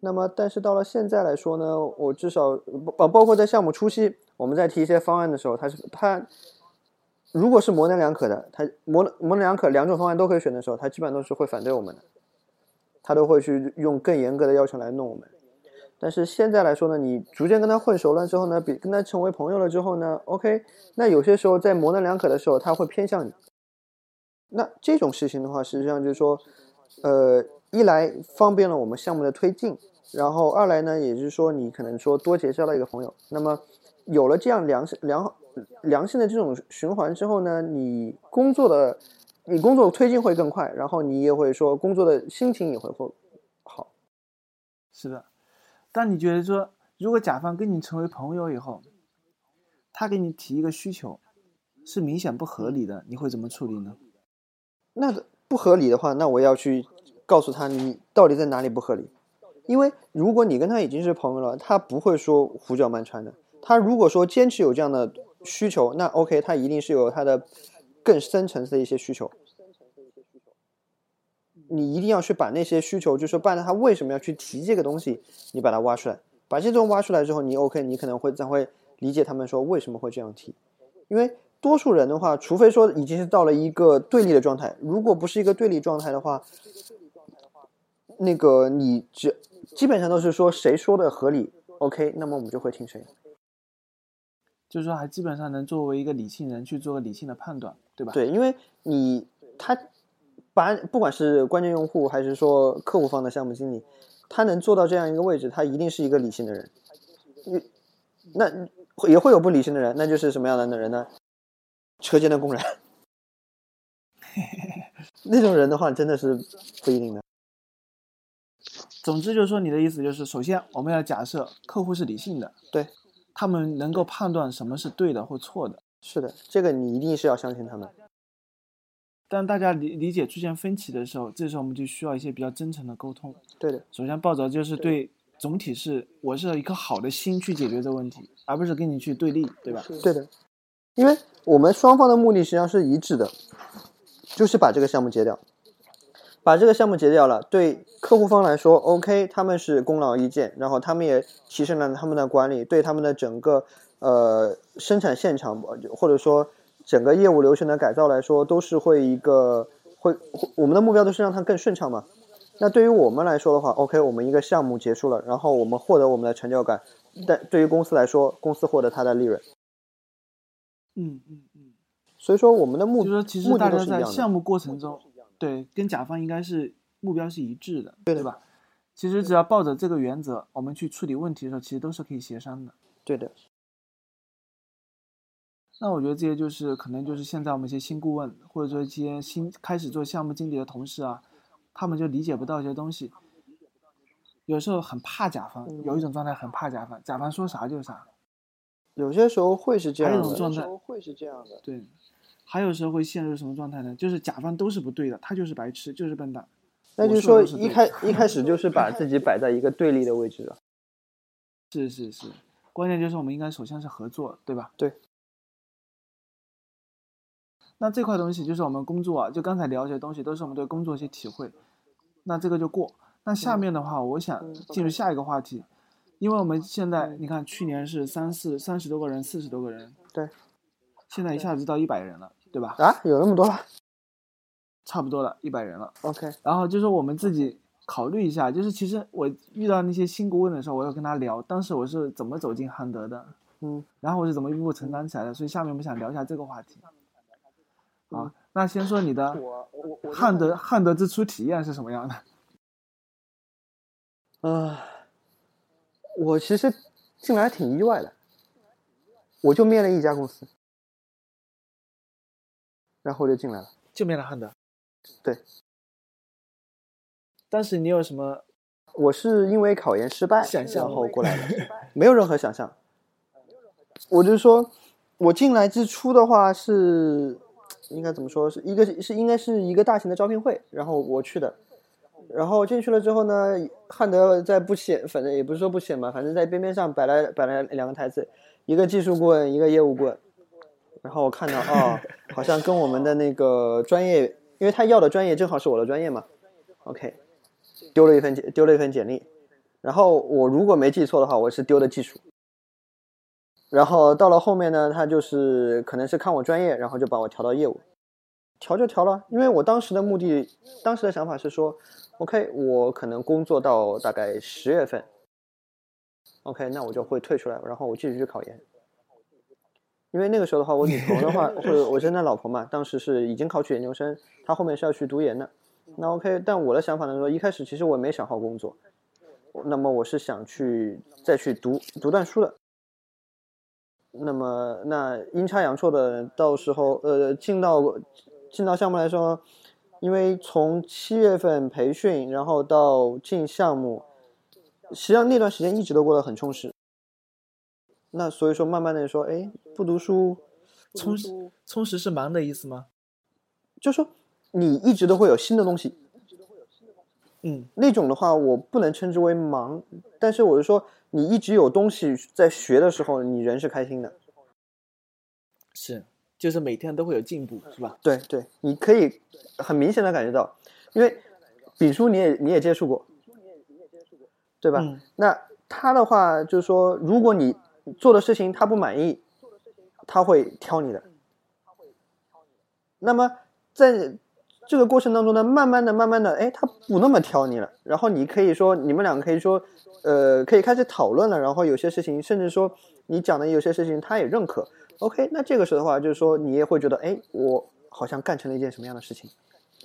那么，但是到了现在来说呢，我至少包包括在项目初期，我们在提一些方案的时候，他是他。如果是模棱两可的，他模模棱两可两种方案都可以选的时候，他基本上都是会反对我们的，他都会去用更严格的要求来弄我们。但是现在来说呢，你逐渐跟他混熟了之后呢，比跟他成为朋友了之后呢，OK，那有些时候在模棱两可的时候，他会偏向你。那这种事情的话，实际上就是说，呃，一来方便了我们项目的推进，然后二来呢，也就是说你可能说多结交了一个朋友，那么有了这样良良好。良性的这种循环之后呢，你工作的你工作推进会更快，然后你也会说工作的心情也会会好。是的，但你觉得说，如果甲方跟你成为朋友以后，他给你提一个需求，是明显不合理的，你会怎么处理呢？那不合理的话，那我要去告诉他你到底在哪里不合理，因为如果你跟他已经是朋友了，他不会说胡搅蛮缠的。他如果说坚持有这样的。需求那 OK，他一定是有他的更深层次的一些需求。你一定要去把那些需求，就是说，办他为什么要去提这个东西，你把它挖出来。把这东西挖出来之后，你 OK，你可能会才会理解他们说为什么会这样提。因为多数人的话，除非说已经是到了一个对立的状态，如果不是一个对立状态的话，那个你只基本上都是说谁说的合理 OK，那么我们就会听谁。就是说，还基本上能作为一个理性人去做个理性的判断，对吧？对，因为你他把不管是关键用户还是说客户方的项目经理，他能做到这样一个位置，他一定是一个理性的人。那也会有不理性的人，那就是什么样的人呢？车间的工人，<laughs> 那种人的话，真的是不一定的。总之就是说，你的意思就是，首先我们要假设客户是理性的，对。他们能够判断什么是对的或错的，是的，这个你一定是要相信他们。当大家理理解出现分歧的时候，这时候我们就需要一些比较真诚的沟通。对的，首先抱着就是对总体是我是一颗好的心去解决这个问题，而不是跟你去对立，对吧？对的，因为我们双方的目的实际上是一致的，就是把这个项目结掉。把这个项目结掉了，对客户方来说，OK，他们是功劳一件，然后他们也提升了他们的管理，对他们的整个呃生产现场或者说整个业务流程的改造来说，都是会一个会我们的目标都是让它更顺畅嘛。那对于我们来说的话，OK，我们一个项目结束了，然后我们获得我们的成就感，但对于公司来说，公司获得它的利润。嗯嗯嗯。所以说我们的目就说其实大家在项目过程中。对，跟甲方应该是目标是一致的，对吧？其实只要抱着这个原则，我们去处理问题的时候，其实都是可以协商的。对的，那我觉得这些就是可能就是现在我们一些新顾问，或者说一些新开始做项目经理的同事啊，他们就理解不到一些东西。有时候很怕甲方，有一种状态很怕甲方，甲方说啥就啥。有些时候会是这样的，还有一种状态会是这样的。对，还有时候会陷入什么状态呢？就是甲方都是不对的，他就是白痴，就是笨蛋。那就是说一开一开始就是把自己摆在一个对立的位置了。<laughs> 是是是，关键就是我们应该首先是合作，对吧？对。那这块东西就是我们工作啊，就刚才聊这些东西都是我们对工作一些体会，那这个就过。那下面的话，我想嗯进入下一个话题，因为我们现在你看，去年是三四三十多个人，四十多个人，对，现在一下子到一百人了，对吧？啊，有那么多了差不多了，一百人了。？OK，然后就是我们自己考虑一下，就是其实我遇到那些新顾问的时候，我要跟他聊，当时我是怎么走进汉德的，嗯，然后我是怎么一步步成长起来的，所以下面我们想聊一下这个话题。好，那先说你的汉德汉德之初体验是什么样的？啊、我其实进来挺意外的，我就面了一家公司，然后就进来了。就面了汉德。对。当时你有什么？我是因为考研失败，想象然后过来的，<laughs> 没有任何想象。我就说，我进来之初的话是应该怎么说？是一个是应该是一个大型的招聘会，然后我去的。然后进去了之后呢，汉德在不显，反正也不是说不显吧，反正在边边上摆了摆了两个台子，一个技术顾问，一个业务顾问。然后我看到哦，好像跟我们的那个专业，因为他要的专业正好是我的专业嘛。OK，丢了一份丢了一份简历，然后我如果没记错的话，我是丢的技术。然后到了后面呢，他就是可能是看我专业，然后就把我调到业务，调就调了，因为我当时的目的，当时的想法是说，OK，我可能工作到大概十月份，OK，那我就会退出来，然后我继续去考研。因为那个时候的话，我女朋友的话，<laughs> 或者我现在老婆嘛，当时是已经考取研究生，她后面是要去读研的。那 OK，但我的想法呢，说一开始其实我也没想好工作，那么我是想去再去读读段书的。那么那阴差阳错的，到时候呃进到进到项目来说，因为从七月份培训，然后到进项目，实际上那段时间一直都过得很充实。那所以说，慢慢的说，哎，不读书，充实充实是忙的意思吗？就说你一直都会有新的东西，嗯，那种的话，我不能称之为忙，但是我是说，你一直有东西在学的时候，你人是开心的。是，就是每天都会有进步，是吧？对对，你可以很明显的感觉到，因为丙叔你也你也接触过，对吧？嗯那他的话就是说，如果你做的事情他不满意，他会挑你的。那么在这个过程当中呢，慢慢的、慢慢的，哎，他不那么挑你了。然后你可以说，你们两个可以说，呃，可以开始讨论了。然后有些事情，甚至说你讲的有些事情，他也认可。OK，那这个时候的话，就是说你也会觉得，哎，我好像干成了一件什么样的事情，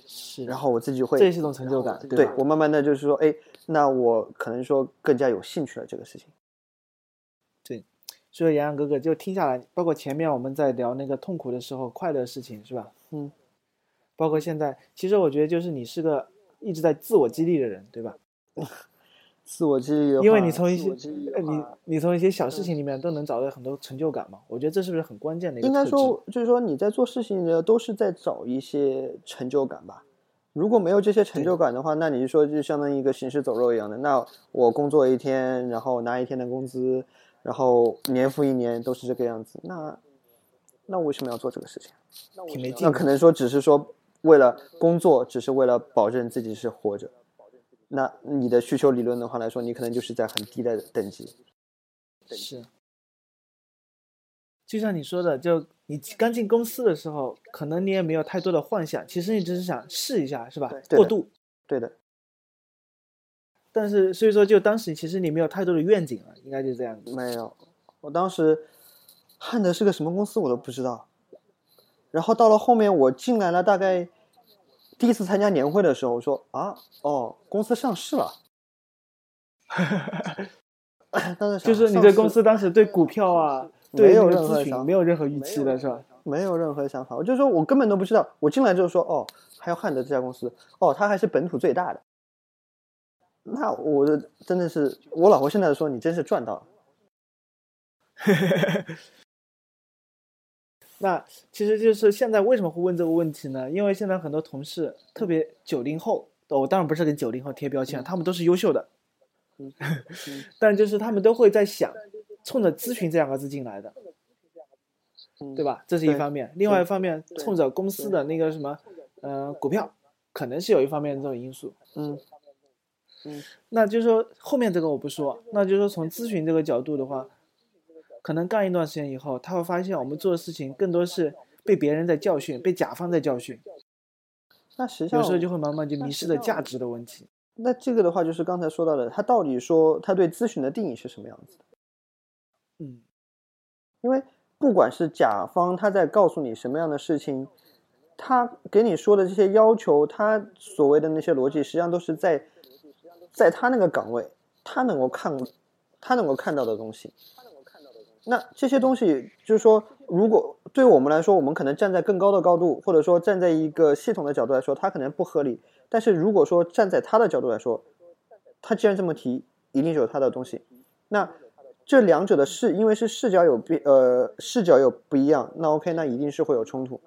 是然后我自己会这也是一种成就感，对吧？我慢慢的就是说，哎，那我可能说更加有兴趣了这个事情。对所以洋洋哥哥就听下来，包括前面我们在聊那个痛苦的时候，快乐的事情，是吧？嗯，包括现在，其实我觉得就是你是个一直在自我激励的人，对吧？<laughs> 自我激励的话，因为你从一些你你从一些小事情里面都能找到很多成就感嘛。我觉得这是不是很关键的一个应该说，就是说你在做事情的都是在找一些成就感吧。如果没有这些成就感的话，那你就说就相当于一个行尸走肉一样的。那我工作一天，然后拿一天的工资，然后年复一年都是这个样子，那那为什么要做这个事情？挺没劲。那可能说只是说为了工作，只是为了保证自己是活着。那你的需求理论的话来说，你可能就是在很低的等级。是，就像你说的，就你刚进公司的时候，可能你也没有太多的幻想，其实你只是想试一下，是吧？过渡。对的，但是所以说，就当时其实你没有太多的愿景了，应该就是这样子。没有，我当时汉德是个什么公司我都不知道。然后到了后面我进来了，大概第一次参加年会的时候，我说啊，哦，公司上市了。<laughs> 当时就是你对公司当时对股票啊，对没有咨任何想询没有任何预期的是吧？没有任何想法，我就说我根本都不知道，我进来就是说哦，还有汉德这家公司，哦，它还是本土最大的。那我的真的是，我老婆现在说你真是赚到了。<laughs> 那其实就是现在为什么会问这个问题呢？因为现在很多同事，特别九零后，哦我当然不是给九零后贴标签，他们都是优秀的，<laughs> 嗯但就是他们都会在想，冲着咨询这两个字进来的，嗯对吧？这是一方面，另外一方面，冲着公司的那个什么，呃，股票，可能是有一方面这种因素。嗯嗯那就是说后面这个我不说，那就是说从咨询这个角度的话，可能干一段时间以后，他会发现我们做的事情更多是被别人在教训，被甲方在教训，那实际上有时候就会慢慢就迷失了价值的问题。那这个的话，就是刚才说到的，他到底说他对咨询的定义是什么样子的？嗯因为不管是甲方他在告诉你什么样的事情，他给你说的这些要求，他所谓的那些逻辑，实际上都是在在他那个岗位，他能够看，他能够看到的东西。那这些东西，就是说，如果对我们来说，我们可能站在更高的高度，或者说站在一个系统的角度来说，它可能不合理。但是如果说站在他的角度来说，他既然这么提，一定是有他的东西。那这两者的视，因为是视角有变，呃，视角有不一样，那 OK，那一定是会有冲突。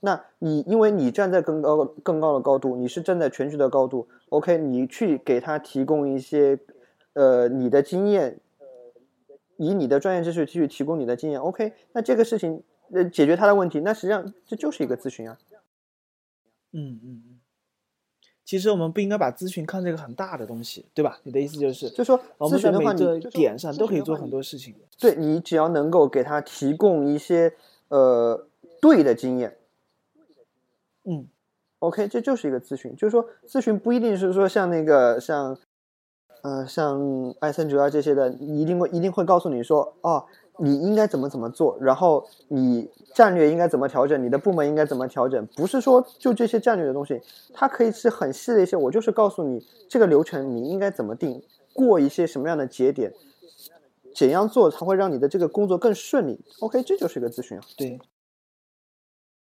那你因为你站在更高更高的高度，你是站在全局的高度，OK，你去给他提供一些，呃，你的经验，以你的专业知识去提供你的经验，OK，那这个事情，呃，解决他的问题，那实际上这就是一个咨询啊。嗯嗯嗯。其实我们不应该把咨询看这个很大的东西，对吧？你的意思就是，就说我们在每咨询的话，你个点上都可以做很多事情。对你只要能够给他提供一些呃对的经验嗯，OK，这就是一个咨询。就是说，咨询不一定是说像那个像，呃，像艾森哲啊这些的，一定会一定会告诉你说，哦，你应该怎么怎么做，然后你战略应该怎么调整，你的部门应该怎么调整，不是说就这些战略的东西，它可以是很细的一些，我就是告诉你这个流程你应该怎么定，过一些什么样的节点，怎样做才会让你的这个工作更顺利。OK，这就是一个咨询啊。对。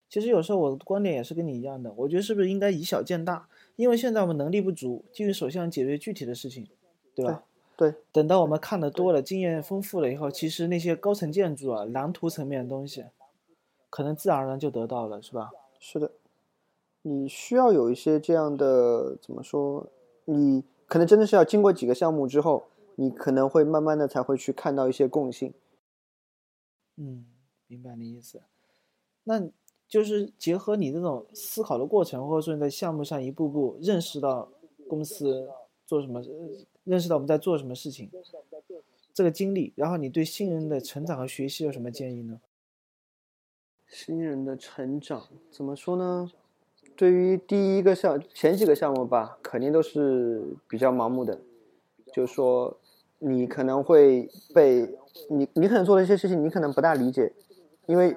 其实有时候我的观点也是跟你一样的，我觉得是不是应该以小见大？因为现在我们能力不足，基于首先解决具体的事情，对吧？对，等到我们看的多了，经验丰富了以后，其实那些高层建筑啊、蓝图层面的东西，可能自然而然就得到了，是吧？是的，你需要有一些这样的怎么说？你可能真的是要经过几个项目之后，你可能会慢慢的才会去看到一些共性。嗯，明白你意思。那就是结合你这种思考的过程，或者说你在项目上一步步认识到公司做什么，呃认识到我们在做什么事情，这个经历，然后你对新人的成长和学习有什么建议呢？新人的成长怎么说呢？对于第一个项前几个项目吧，肯定都是比较盲目的，就是说你可能会被你你可能做的一些事情，你可能不大理解，因为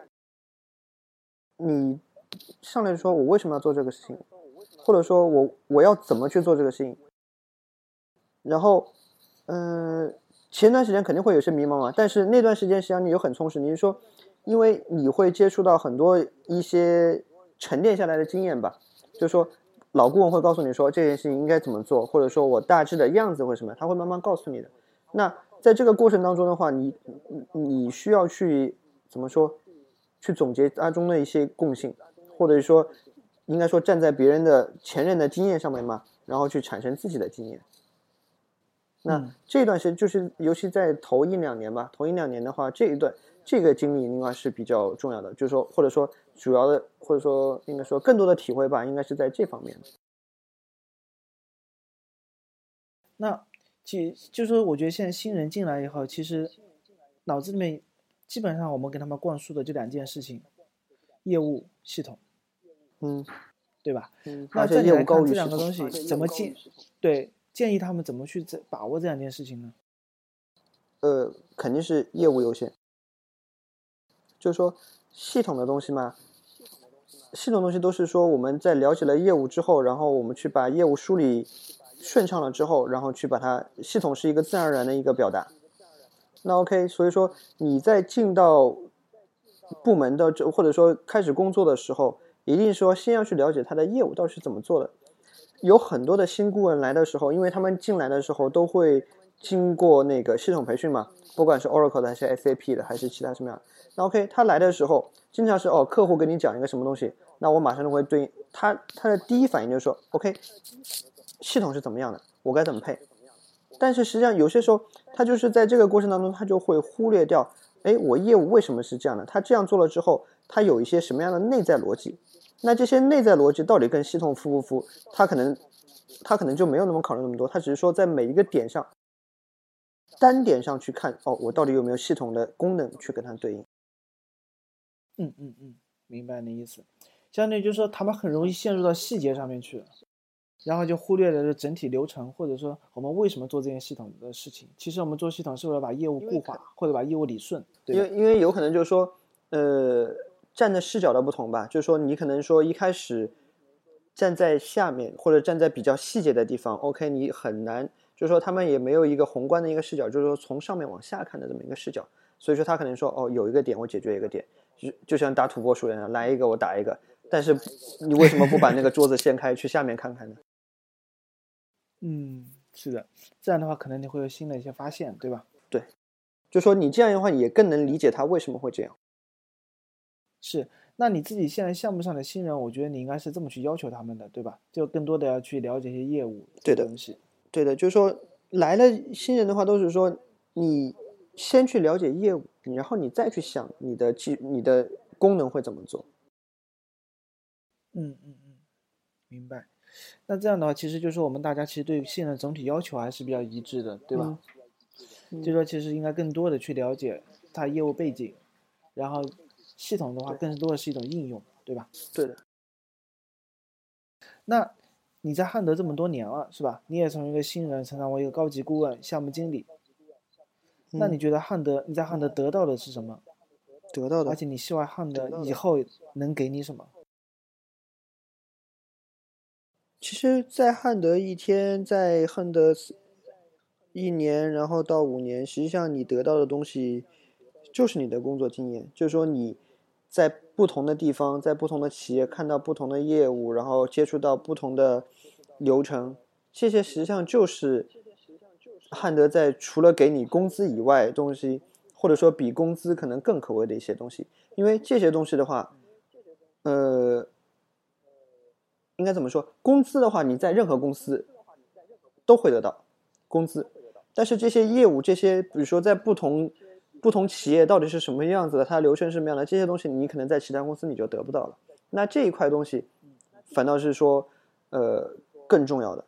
你上来就说我为什么要做这个事情，或者说我我要怎么去做这个事情，然后嗯、前段时间肯定会有些迷茫嘛，但是那段时间实际上你又很充实，你是说。因为你会接触到很多一些沉淀下来的经验吧，就是说老顾问会告诉你说这件事情应该怎么做，或者说我大致的样子会什么，他会慢慢告诉你的。那在这个过程当中的话，你你你需要去怎么说，去总结当中的一些共性，或者说应该说站在别人的前任的经验上面嘛，然后去产生自己的经验。那嗯这段时间就是，尤其在头一两年吧，头一两年的话，这一段这个经历应该是比较重要的，就是说，或者说主要的，或者说应该说更多的体会吧，应该是在这方面的。那其就是说，我觉得现在新人进来以后，其实脑子里面基本上我们给他们灌输的这两件事情：业务、系统，嗯对吧？嗯，那而且业务高于系统这两个东西怎么进？对，建议他们怎么去这把握这两件事情呢？呃，肯定是业务优先。就是说，系统的东西嘛，系统东西都是说我们在了解了业务之后，然后我们去把业务梳理顺畅了之后，然后去把它系统是一个自然而然的一个表达。那 OK，所以说你在进到部门的这或者说开始工作的时候，一定说先要去了解他的业务到底是怎么做的。有很多的新顾问来的时候，因为他们进来的时候都会经过那个系统培训嘛，不管是 Oracle 的还是 SAP 的还是其他什么样。那 OK，他来的时候经常是哦，客户跟你讲一个什么东西，那我马上就会对应他他的第一反应就是说 OK，系统是怎么样的，我该怎么配。但是实际上有些时候他就是在这个过程当中，他就会忽略掉，哎，我业务为什么是这样的？他这样做了之后，他有一些什么样的内在逻辑？那这些内在逻辑到底跟系统符不符？他可能，他可能就没有那么考虑那么多，他只是说在每一个点上，单点上去看，哦，我到底有没有系统的功能去跟它对应？嗯嗯嗯，明白你的意思。相当于就是说，他们很容易陷入到细节上面去，然后就忽略了整体流程，或者说我们为什么做这件系统的事情。其实我们做系统是为了把业务固化，或者把业务理顺。因为因为有可能就是说，呃。站的视角的不同吧，就是说你可能说一开始站在下面或者站在比较细节的地方，OK，你很难，就是说他们也没有一个宏观的一个视角，就是说从上面往下看的这么一个视角，所以说他可能说哦，有一个点我解决一个点，就就像打土拨鼠一样，来一个我打一个，但是你为什么不把那个桌子掀开去下面看看呢？<laughs> 嗯，是的，这样的话可能你会有新的一些发现，对吧？对，就说你这样的话也更能理解他为什么会这样。是，那你自己现在项目上的新人，我觉得你应该是这么去要求他们的，对吧？就更多的要去了解一些业务对的东西。对的，就是说来了新人的话，都是说你先去了解业务，然后你再去想你的技、你的功能会怎么做。嗯嗯嗯，明白。那这样的话，其实就是说我们大家其实对新人总体要求还是比较一致的，对吧？就说其实应该更多的去了解他业务背景，然后。系统的话，更多的是一种应用，对吧？对的。那你在汉德这么多年了，是吧？你也从一个新人成长为一个高级顾问、项目经理。那你觉得汉德你在汉德得到的是什么？得到的。而且你希望汉德以后能给你什么？其实，在汉德一天，在汉德一年，然后到五年，实际上你得到的东西就是你的工作经验，就是说你。在不同的地方，在不同的企业看到不同的业务，然后接触到不同的流程，这些实际上就是汉德在除了给你工资以外东西，或者说比工资可能更可贵的一些东西。因为这些东西的话，呃，应该怎么说？工资的话，你在任何公司都会得到工资，但是这些业务，这些比如说在不同。不同企业到底是什么样子的？它流程是什么样的？这些东西你可能在其他公司你就得不到了。那这一块东西，反倒是说，呃，更重要的，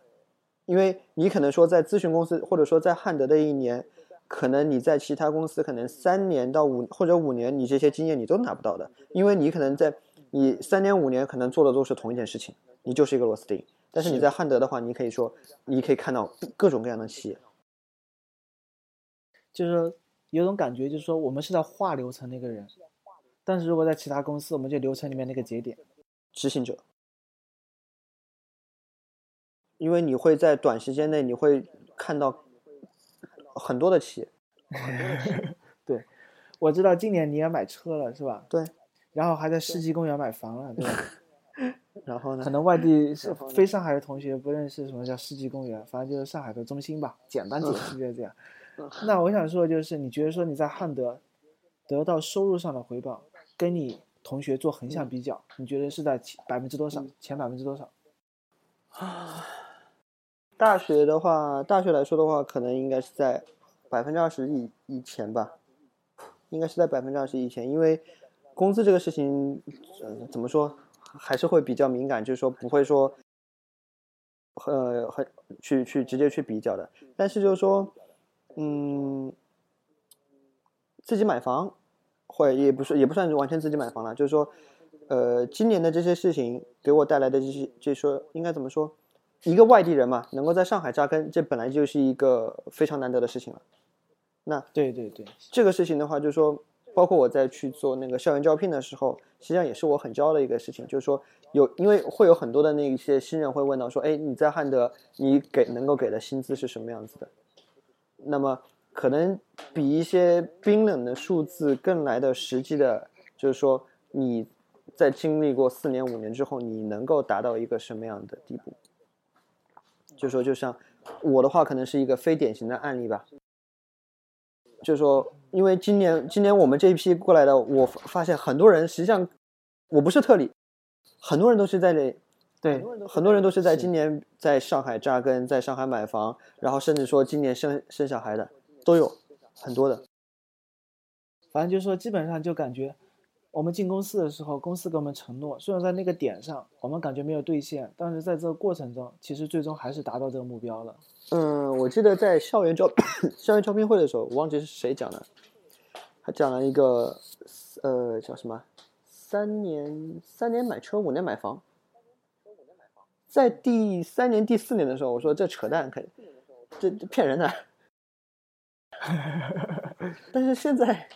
因为你可能说在咨询公司，或者说在汉德的一年，可能你在其他公司可能三年到五或者五年，你这些经验你都拿不到的，因为你可能在你三年五年可能做的都是同一件事情，你就是一个螺丝钉。但是你在汉德的话，你可以说，你可以看到各种各样的企业，就是。有种感觉，就是说我们是在画流程那个人，但是如果在其他公司，我们就流程里面那个节点，执行者。因为你会在短时间内，你会看到很多的企业。对，我知道今年你也买车了，是吧？对。然后还在世纪公园买房了，对吧？<laughs> 然后呢？可能外地是非上海的同学不认识什么叫世纪公园，反正就是上海的中心吧。简单解释就是这样。那我想说的就是，你觉得说你在汉德得到收入上的回报，跟你同学做横向比较，你觉得是在百分之多少？前百分之多少？啊，<sighs> 大学的话，大学来说的话，可能应该是在百分之二十以以前吧，应该是在百分之二十以前，因为工资这个事情，呃，怎么说，还是会比较敏感，就是说不会说，呃，很去去直接去比较的，但是就是说。嗯，自己买房，会也不是也不算是完全自己买房了，就是说，呃，今年的这些事情给我带来的这些，就说应该怎么说，一个外地人嘛，能够在上海扎根，这本来就是一个非常难得的事情了。那对对对，这个事情的话，就是说，包括我在去做那个校园招聘的时候，实际上也是我很骄傲的一个事情，就是说有因为会有很多的那一些新人会问到说，哎，你在汉德你给能够给的薪资是什么样子的？那么可能比一些冰冷的数字更来的实际的，就是说你在经历过四年五年之后，你能够达到一个什么样的地步？就说就像我的话，可能是一个非典型的案例吧。就是说，因为今年今年我们这一批过来的，我发现很多人实际上我不是特例，很多人都是在这，对，很多人都是在今年在上海扎根，在上海买房，然后甚至说今年生生小孩的都有很多的。反正就是说，基本上就感觉我们进公司的时候，公司给我们承诺，虽然在那个点上我们感觉没有兑现，但是在这个过程中，其实最终还是达到这个目标了。嗯，我记得在校园招 <coughs> 校园招聘会的时候，我忘记是谁讲的，他讲了一个呃叫什么三年三年买车五年买房，在第三年第四年的时候，我说这扯淡，可这这骗人的，<laughs> 但是现在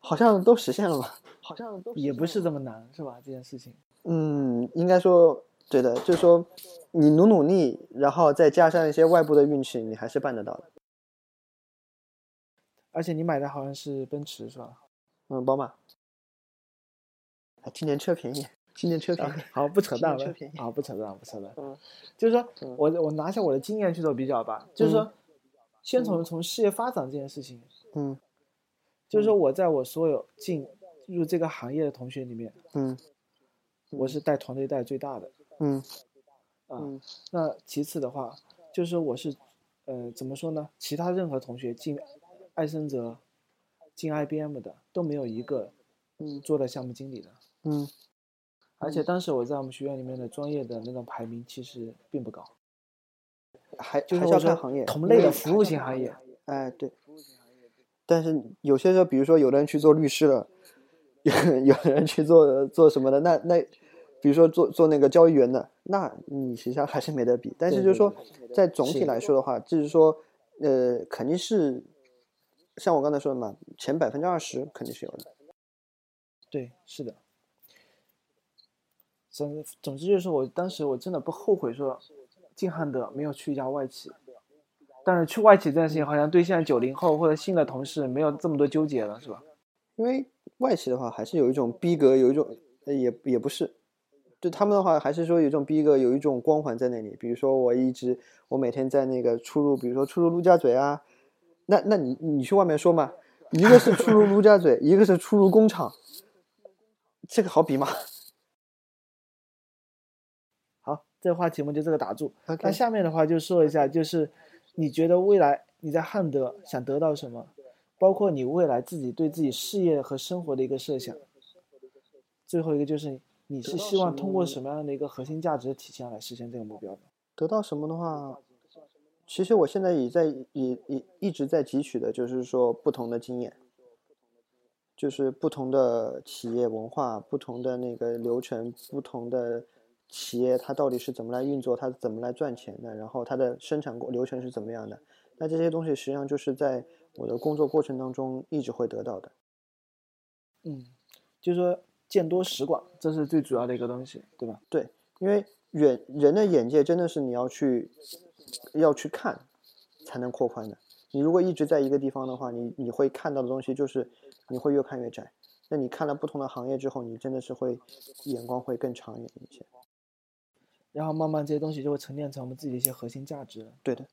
好像都实现了吧，好像都也不是这么难，是吧？这件事情，嗯，应该说对的，就是说你努努力，然后再加上一些外部的运气，你还是办得到的。而且你买的好像是奔驰，是吧？嗯，宝马。啊，今年车便宜，今年车便宜。好，不扯淡了。好，不扯淡，不扯淡。嗯就是说嗯我我拿下我的经验去做比较吧，就是说，先嗯从从事业发展这件事情，嗯就是说我在我所有进入这个行业的同学里面，嗯我是带团队带最大的嗯啊。嗯那其次的话，就是说我是，呃，怎么说呢？其他任何同学进爱森哲、进 IBM 的都没有一个嗯做的项目经理的。嗯而且当时我在我们学院里面的专业的那种排名其实并不高，还还是要就是我说看行业，同类的服务型行业。哎，对。但是有些时候，比如说有的人去做律师了，有有的人去做做什么的，那那，比如说做做那个交易员的，那你实际上还是没得比。但是就是说，在总体来说的话，就是说，呃，肯定是像我刚才说的嘛，前百分之二十肯定是有的。对，是的。总总之就是，我当时我真的不后悔说进汉德没有去一家外企，但是去外企这件事情好像对现在九零后或者新的同事没有这么多纠结了，是吧？因为外企的话，还是有一种逼格，有一种也也不是，对他们的话，还是说有一种逼格，有一种光环在那里。比如说，我一直我每天在那个出入，比如说出入陆家嘴啊，那那你你去外面说嘛，一个是出入陆家嘴，一个是出入工厂，这个好比吗？这个话题我们就这个打住。那下面的话就说一下，就是你觉得未来你在汉德想得到什么，包括你未来自己对自己事业和生活的一个设想。最后一个就是你是希望通过什么样的一个核心价值的体现来实现这个目标的？得到什么的话，其实我现在也在也也一直在汲取的，就是说不同的经验，就是不同的企业文化、不同的那个流程、不同的企业它到底是怎么来运作，它怎么来赚钱的，然后它的生产过流程是怎么样的。那这些东西实际上就是在我的工作过程当中一直会得到的。嗯，就是说见多识广，这是最主要的一个东西，对吧？对，因为远人的眼界真的是你要去要去看才能扩宽的。你如果一直在一个地方的话，你你会看到的东西就是你会越看越窄。那你看了不同的行业之后，你真的是会眼光会更长远一些。然后慢慢这些东西就会沉淀成我们自己的一些核心价值。对的。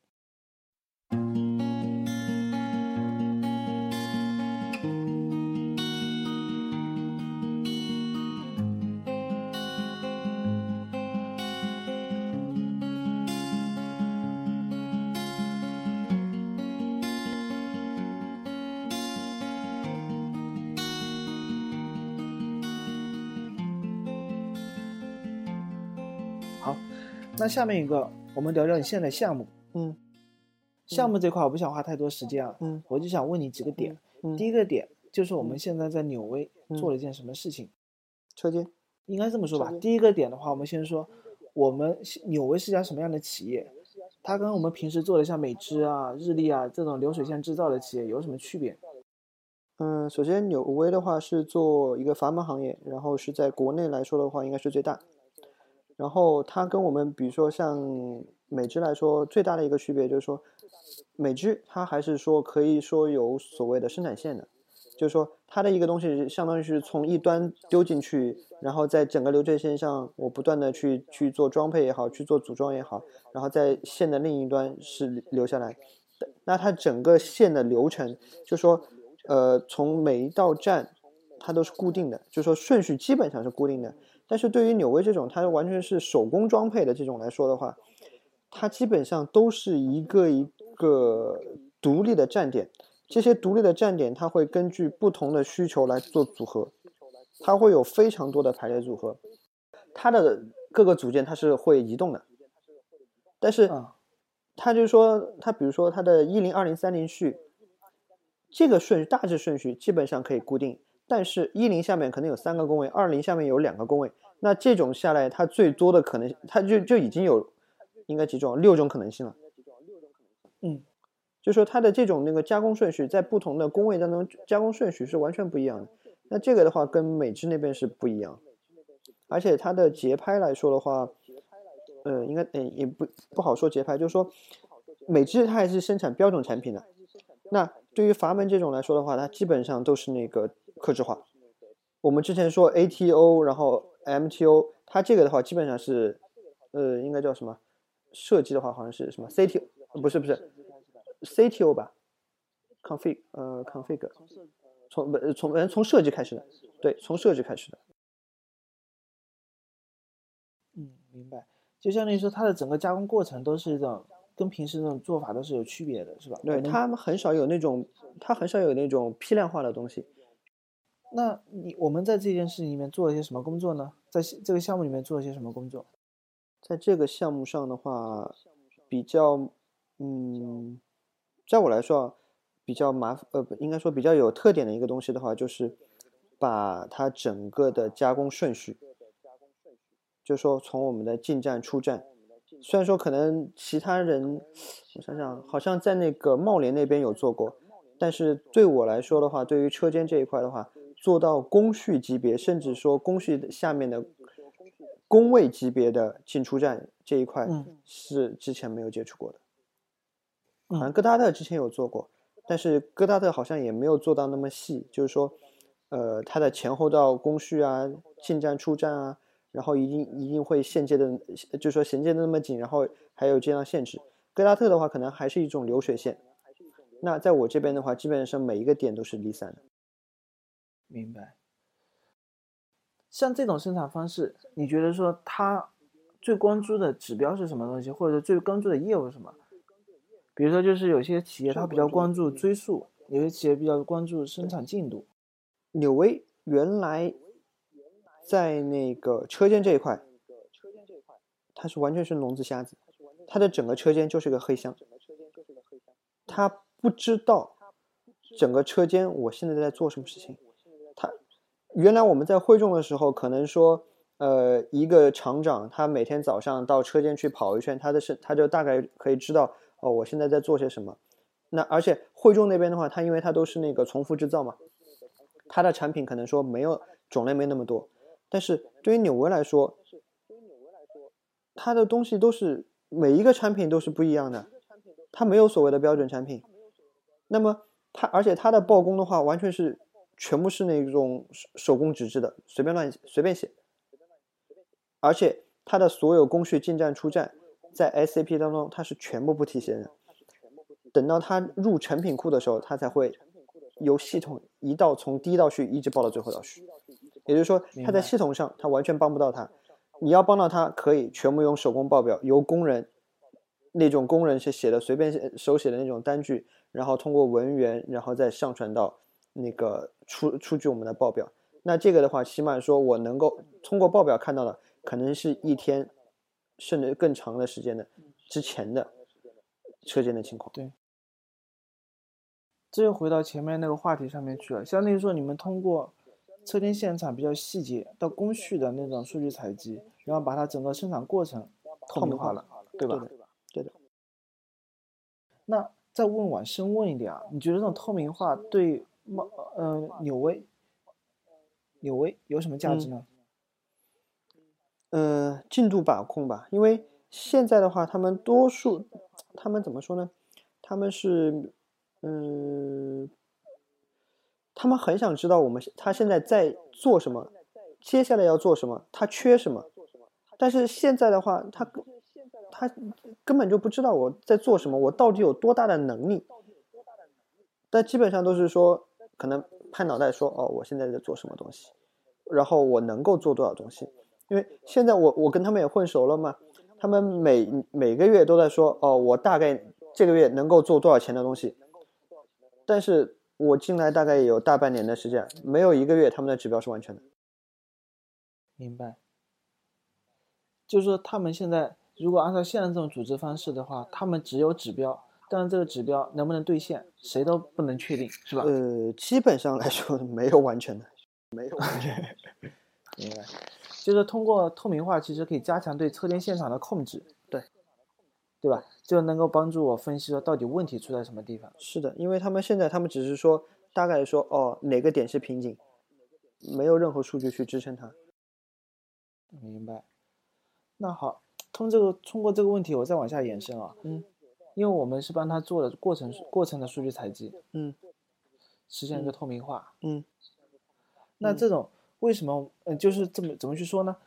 那下面一个，我们聊聊你现在的项目。嗯项目这块我不想花太多时间啊，嗯我就想问你几个点。嗯，第一个点就是我们现在在纽威嗯做了一件什么事情？车间。应该这么说吧第一个点的话，我们先说我们纽威是家什么样的企业？它跟我们平时做的像美芝啊、日立啊这种流水线制造的企业有什么区别？嗯，首先纽威的话是做一个阀门行业，然后是在国内来说的话应该是最大。然后它跟我们比如说像美芝来说，最大的一个区别就是说，美芝它还是说可以说有所谓的生产线的，就是说它的一个东西相当于是从一端丢进去，然后在整个流水线上我不断的去去做装配也好，去做组装也好，然后在线的另一端是留下来。那它整个线的流程，就说呃从每一道站它都是固定的，就是说顺序基本上是固定的。但是对于纽威这种，它完全是手工装配的这种来说的话，它基本上都是一个一个独立的站点。这些独立的站点，它会根据不同的需求来做组合，它会有非常多的排列组合。它的各个组件它是会移动的，但是它就是说，它比如说它的一零二零三零序，这个顺序大致顺序基本上可以固定。但是，一零下面可能有三个工位，二零下面有两个工位。那这种下来，它最多的可能，它就就已经有应该几种，六种可能性了。嗯，就说它的这种那个加工顺序，在不同的工位当中，加工顺序是完全不一样的。那这个的话，跟美制那边是不一样。而且它的节拍来说的话，呃，应该嗯也不不好说节拍，就是说美制它还是生产标准产品的。那对于阀门这种来说的话，它基本上都是那个。克制化，我们之前说 ATO，然后 MTO，它这个的话基本上是，呃，应该叫什么？设计的话好像是什么 CTO，不是不是 CTO 吧？config，呃，config，从不从从设计开始的，对，从设计开始的。嗯，明白。就相当于说，它的整个加工过程都是一种跟平时那种做法都是有区别的，是吧？对，他们很少有那种，它很少有那种批量化的东西。那你我们在这件事情里面做了些什么工作呢？在这个项目里面做了些什么工作？在这个项目上的话，比较，嗯，在我来说啊，比较麻烦，呃，不应该说比较有特点的一个东西的话，就是把它整个的加工顺序，就是说从我们的进站出站，虽然说可能其他人，我想想，好像在那个茂联那边有做过，但是对我来说的话，对于车间这一块的话。做到工序级别，甚至说工序下面的工位级别的进出站这一块，是之前没有接触过的。好像戈达特之前有做过，但是戈达特好像也没有做到那么细，就是说，呃，它的前后道工序啊，进站出站啊，然后一定一定会衔接的，就是说衔接的那么紧，然后还有这样限制。戈达特的话，可能还是一种流水线。那在我这边的话，基本上每一个点都是离散的。明白。像这种生产方式，你觉得说它最关注的指标是什么东西，或者最关注的业务是什么？比如说，就是有些企业它比较关注追溯，有些企业比较关注生产进度。纽威原来在那个车间这一块，它是完全是聋子瞎子，它的整个车间就是个黑箱，他不知道整个车间我现在在做什么事情。原来我们在会众的时候，可能说，呃，一个厂长他每天早上到车间去跑一圈，他的是他就大概可以知道哦，我现在在做些什么。那而且会众那边的话，他因为他都是那个重复制造嘛，他的产品可能说没有种类没那么多。但是对于纽维来说，他的东西都是每一个产品都是不一样的，他没有所谓的标准产品。那么他而且他的报工的话，完全是。全部是那种手手工纸质的，随便乱随便写，而且它的所有工序进站出站，在 SAP 当中它是全部不提现的。等到它入成品库的时候，它才会由系统一道从第一道序一直报到最后道序。也就是说，它在系统上它完全帮不到它。你要帮到它，可以全部用手工报表，由工人那种工人是写的随便手写的那种单据，然后通过文员，然后再上传到。那个出出具我们的报表，那这个的话，起码说我能够通过报表看到的，可能是一天甚至更长的时间的之前的车间的情况。对，这又回到前面那个话题上面去了。相当于说，你们通过车间现场比较细节到工序的那种数据采集，然后把它整个生产过程透明化了，对吧？对的。那再问往深问一点啊，你觉得这种透明化对猫呃纽威，纽威有什么价值呢？呃，进度把控吧，因为现在的话，他们多数，他们怎么说呢？他们是，嗯，他们很想知道我们他现在在做什么，接下来要做什么，他缺什么。但是现在的话，他他根本就不知道我在做什么，我到底有多大的能力。但基本上都是说，可能拍脑袋说，哦，我现在在做什么东西，然后我能够做多少东西。因为现在我我跟他们也混熟了嘛，他们每每个月都在说，哦，我大概这个月能够做多少钱的东西。但是我进来大概也有大半年的时间，没有一个月他们的指标是完全的。明白。就是说，他们现在如果按照现在这种组织方式的话，他们只有指标，但是这个指标能不能兑现，谁都不能确定，是吧？呃，基本上来说没有完全的，没有完全。<laughs> 明白。就是通过透明化，其实可以加强对车间现场的控制，对，对吧？就能够帮助我分析说到底问题出在什么地方。是的，因为他们现在他们只是说大概说哦哪个点是瓶颈，没有任何数据去支撑它。明白。那好，通这个通过这个问题，我再往下延伸啊。嗯。因为我们是帮他做了过程过程的数据采集。嗯。实现一个透明化。嗯。那这种。为什么？嗯，就是这么怎么去说呢？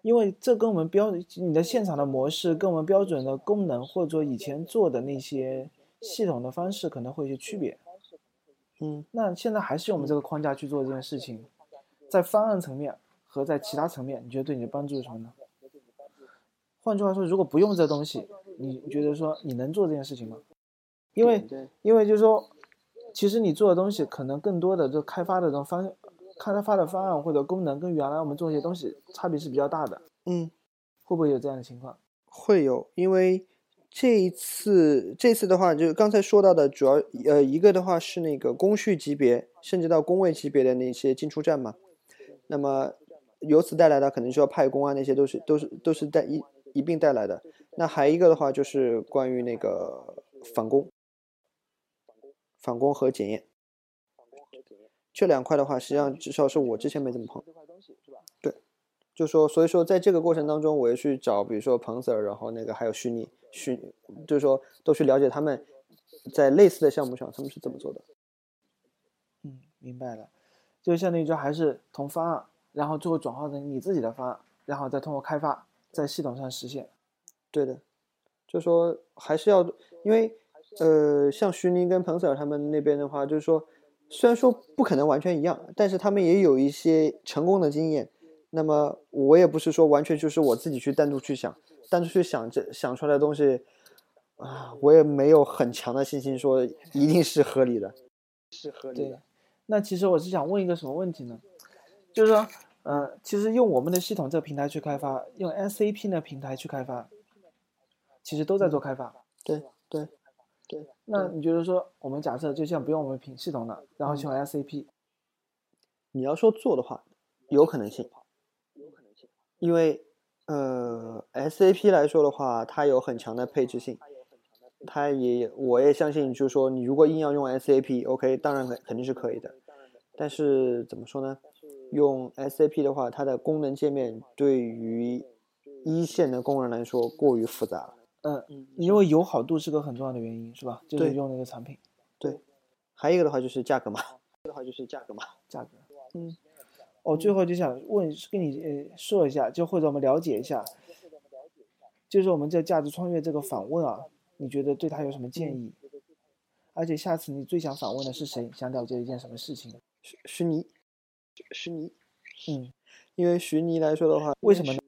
因为这跟我们标你的现场的模式，跟我们标准的功能，或者说以前做的那些系统的方式，可能会有些区别。嗯，那现在还是用我们这个框架去做这件事情，在方案层面和在其他层面，你觉得对你的帮助是什么呢？换句话说，如果不用这东西，你觉得说你能做这件事情吗？因为因为就是说，其实你做的东西可能更多的就开发的这种方。开发的方案或者功能跟原来我们做一些东西差别是比较大的，嗯，会不会有这样的情况？会有，因为这一次这次的话，就是刚才说到的主要呃一个的话是那个工序级别，甚至到工位级别的那些进出站嘛，那么由此带来的可能需要派工啊，那些都是都是都是带一一并带来的。那还一个的话就是关于那个返工、返工和检验。这两块的话，实际上至少是我之前没怎么碰。对，就说所以说在这个过程当中，我也去找，比如说彭 Sir，然后那个还有虚拟虚，就是说都去了解他们在类似的项目上他们是怎么做的。嗯，明白了，就相当于就还是从方案，然后最后转化成你自己的方案，然后再通过开发在系统上实现。对的，就说还是要，因为呃，像徐宁跟彭 Sir 他们那边的话，就是说。虽然说不可能完全一样，但是他们也有一些成功的经验。那么我也不是说完全就是我自己去单独去想，单独去想这想出来的东西啊，我也没有很强的信心说一定是合理的。是合理的。那其实我是想问一个什么问题呢？就是说，呃，其实用我们的系统这个平台去开发，用 SAP 的平台去开发，其实都在做开发。对对。对，那你觉得说，我们假设就像不用我们品系统了，然后去用 SAP，你要说做的话，有可能性，有可能性，因为呃，SAP 来说的话，它有很强的配置性，它也，我也相信，就是说，你如果硬要用 SAP，OK，当然肯肯定是可以的，但是怎么说呢？用 SAP 的话，它的功能界面对于一线的工人来说过于复杂了。嗯，因为友好度是个很重要的原因，是吧？就是用那个产品。对，还有一个的话就是价格嘛。<laughs> 的话就是价格嘛。价格。嗯。我最后就想问，跟你呃说一下，就或者我们了解一下，就是我们在价值穿越这个访问啊，你觉得对他有什么建议？而且下次你最想访问的是谁？想了解一件什么事情？徐徐妮。徐妮。嗯。因为徐妮来说的话，为什么呢？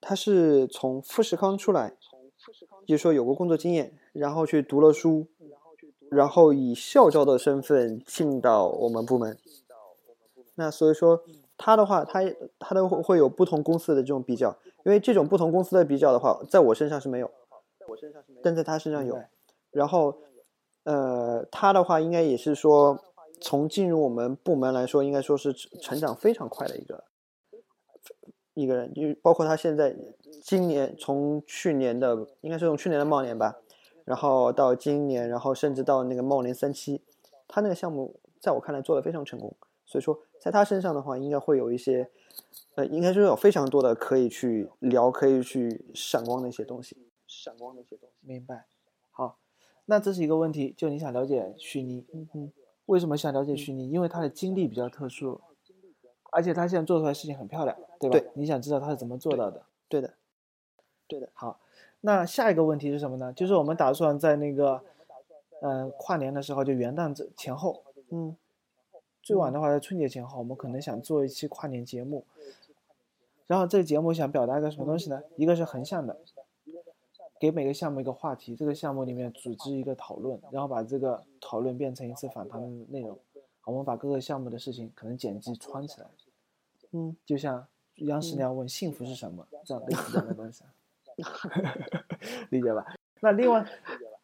他是从富士康出来。就是说有过工作经验，然后去读了书，然后以校招的身份进到我们部门。那所以说他的话，他他都会有不同公司的这种比较，因为这种不同公司的比较的话，在我身上是没有，但在他身上有。然后，呃，他的话应该也是说，从进入我们部门来说，应该说是成长非常快的一个一个人，就包括他现在。今年从去年的应该是从去年的茂年吧，然后到今年，然后甚至到那个茂年三期，他那个项目在我看来做的非常成功，所以说在他身上的话，应该会有一些，呃，应该说有非常多的可以去聊、可以去闪光的一些东西。闪光的一些东西。明白。好，那这是一个问题，就你想了解虚拟，嗯嗯为什么想了解虚拟？因为他的经历比较特殊，而且他现在做出来的事情很漂亮，对吧？对你想知道他是怎么做到的？对的，对的。好，那下一个问题是什么呢？就是我们打算在那个，呃，跨年的时候，就元旦这前后，嗯最晚的话在春节前后，我们可能想做一期跨年节目。然后这个节目想表达一个什么东西呢？一个是横向的，给每个项目一个话题，这个项目里面组织一个讨论，然后把这个讨论变成一次访谈的内容。我们把各个项目的事情可能剪辑穿起来，嗯就像央视那样问幸福是什么，这样的 <laughs> 东西，<laughs> 理解吧？那另外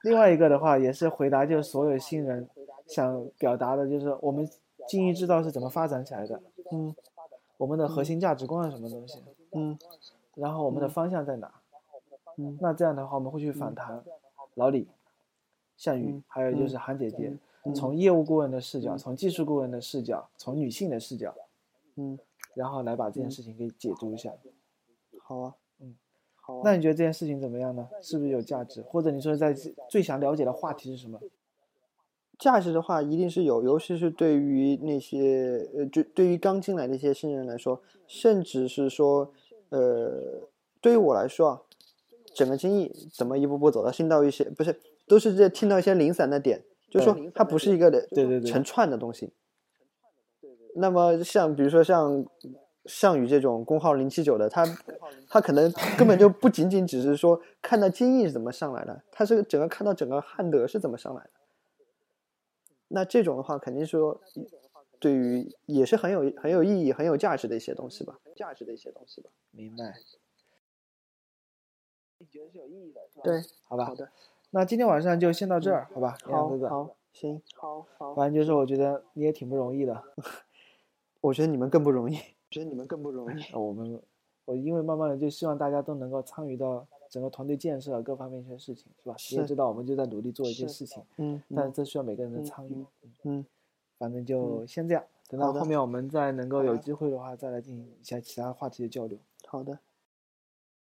另外一个的话，也是回答就是所有新人想表达的，就是我们精益制造是怎么发展起来的，嗯我们的核心价值观是什么东西，嗯然后我们的方向在哪？嗯那这样的话，我们会去访谈老李、项羽嗯，还有就是韩姐姐，嗯从业务顾问的视角，从技术顾问的视角，从女性的视角，嗯，然后来把这件事情给解读一下。好啊，嗯，好啊。那你觉得这件事情怎么样呢？是不是有价值？或者你说在最想了解的话题是什么？价值的话一定是有，尤其是对于那些呃，就对于刚进来的一些新人来说，甚至是说，呃，对于我来说啊，整个经历怎么一步步走到新到一些，不是都是在听到一些零散的点，就是说它不是一个的对对对成串的东西。那么像比如说像项羽这种工号零七九的，他他可能根本就不仅仅只是说看到金义是怎么上来的，他是整个看到整个汉德是怎么上来的。那这种的话，肯定说对于也是很有很有意义、很有价值的一些东西吧，价值的一些东西吧。明白？对，好吧好。的，那今天晚上就先到这儿，好吧？好杨哥哥，好，行，好好。反正就是我觉得你也挺不容易的。<laughs> 我觉得你们更不容易，觉得你们更不容易。<laughs> 呃我们，我因为慢慢的就希望大家都能够参与到整个团队建设各方面一些事情，是吧？你也知道，我们就在努力做一些事情，嗯，但是这需要每个人的嗯参与。嗯，反正就先这样，等到后面我们再能够有机会的话，再来进行一下其他话题的交流。好的，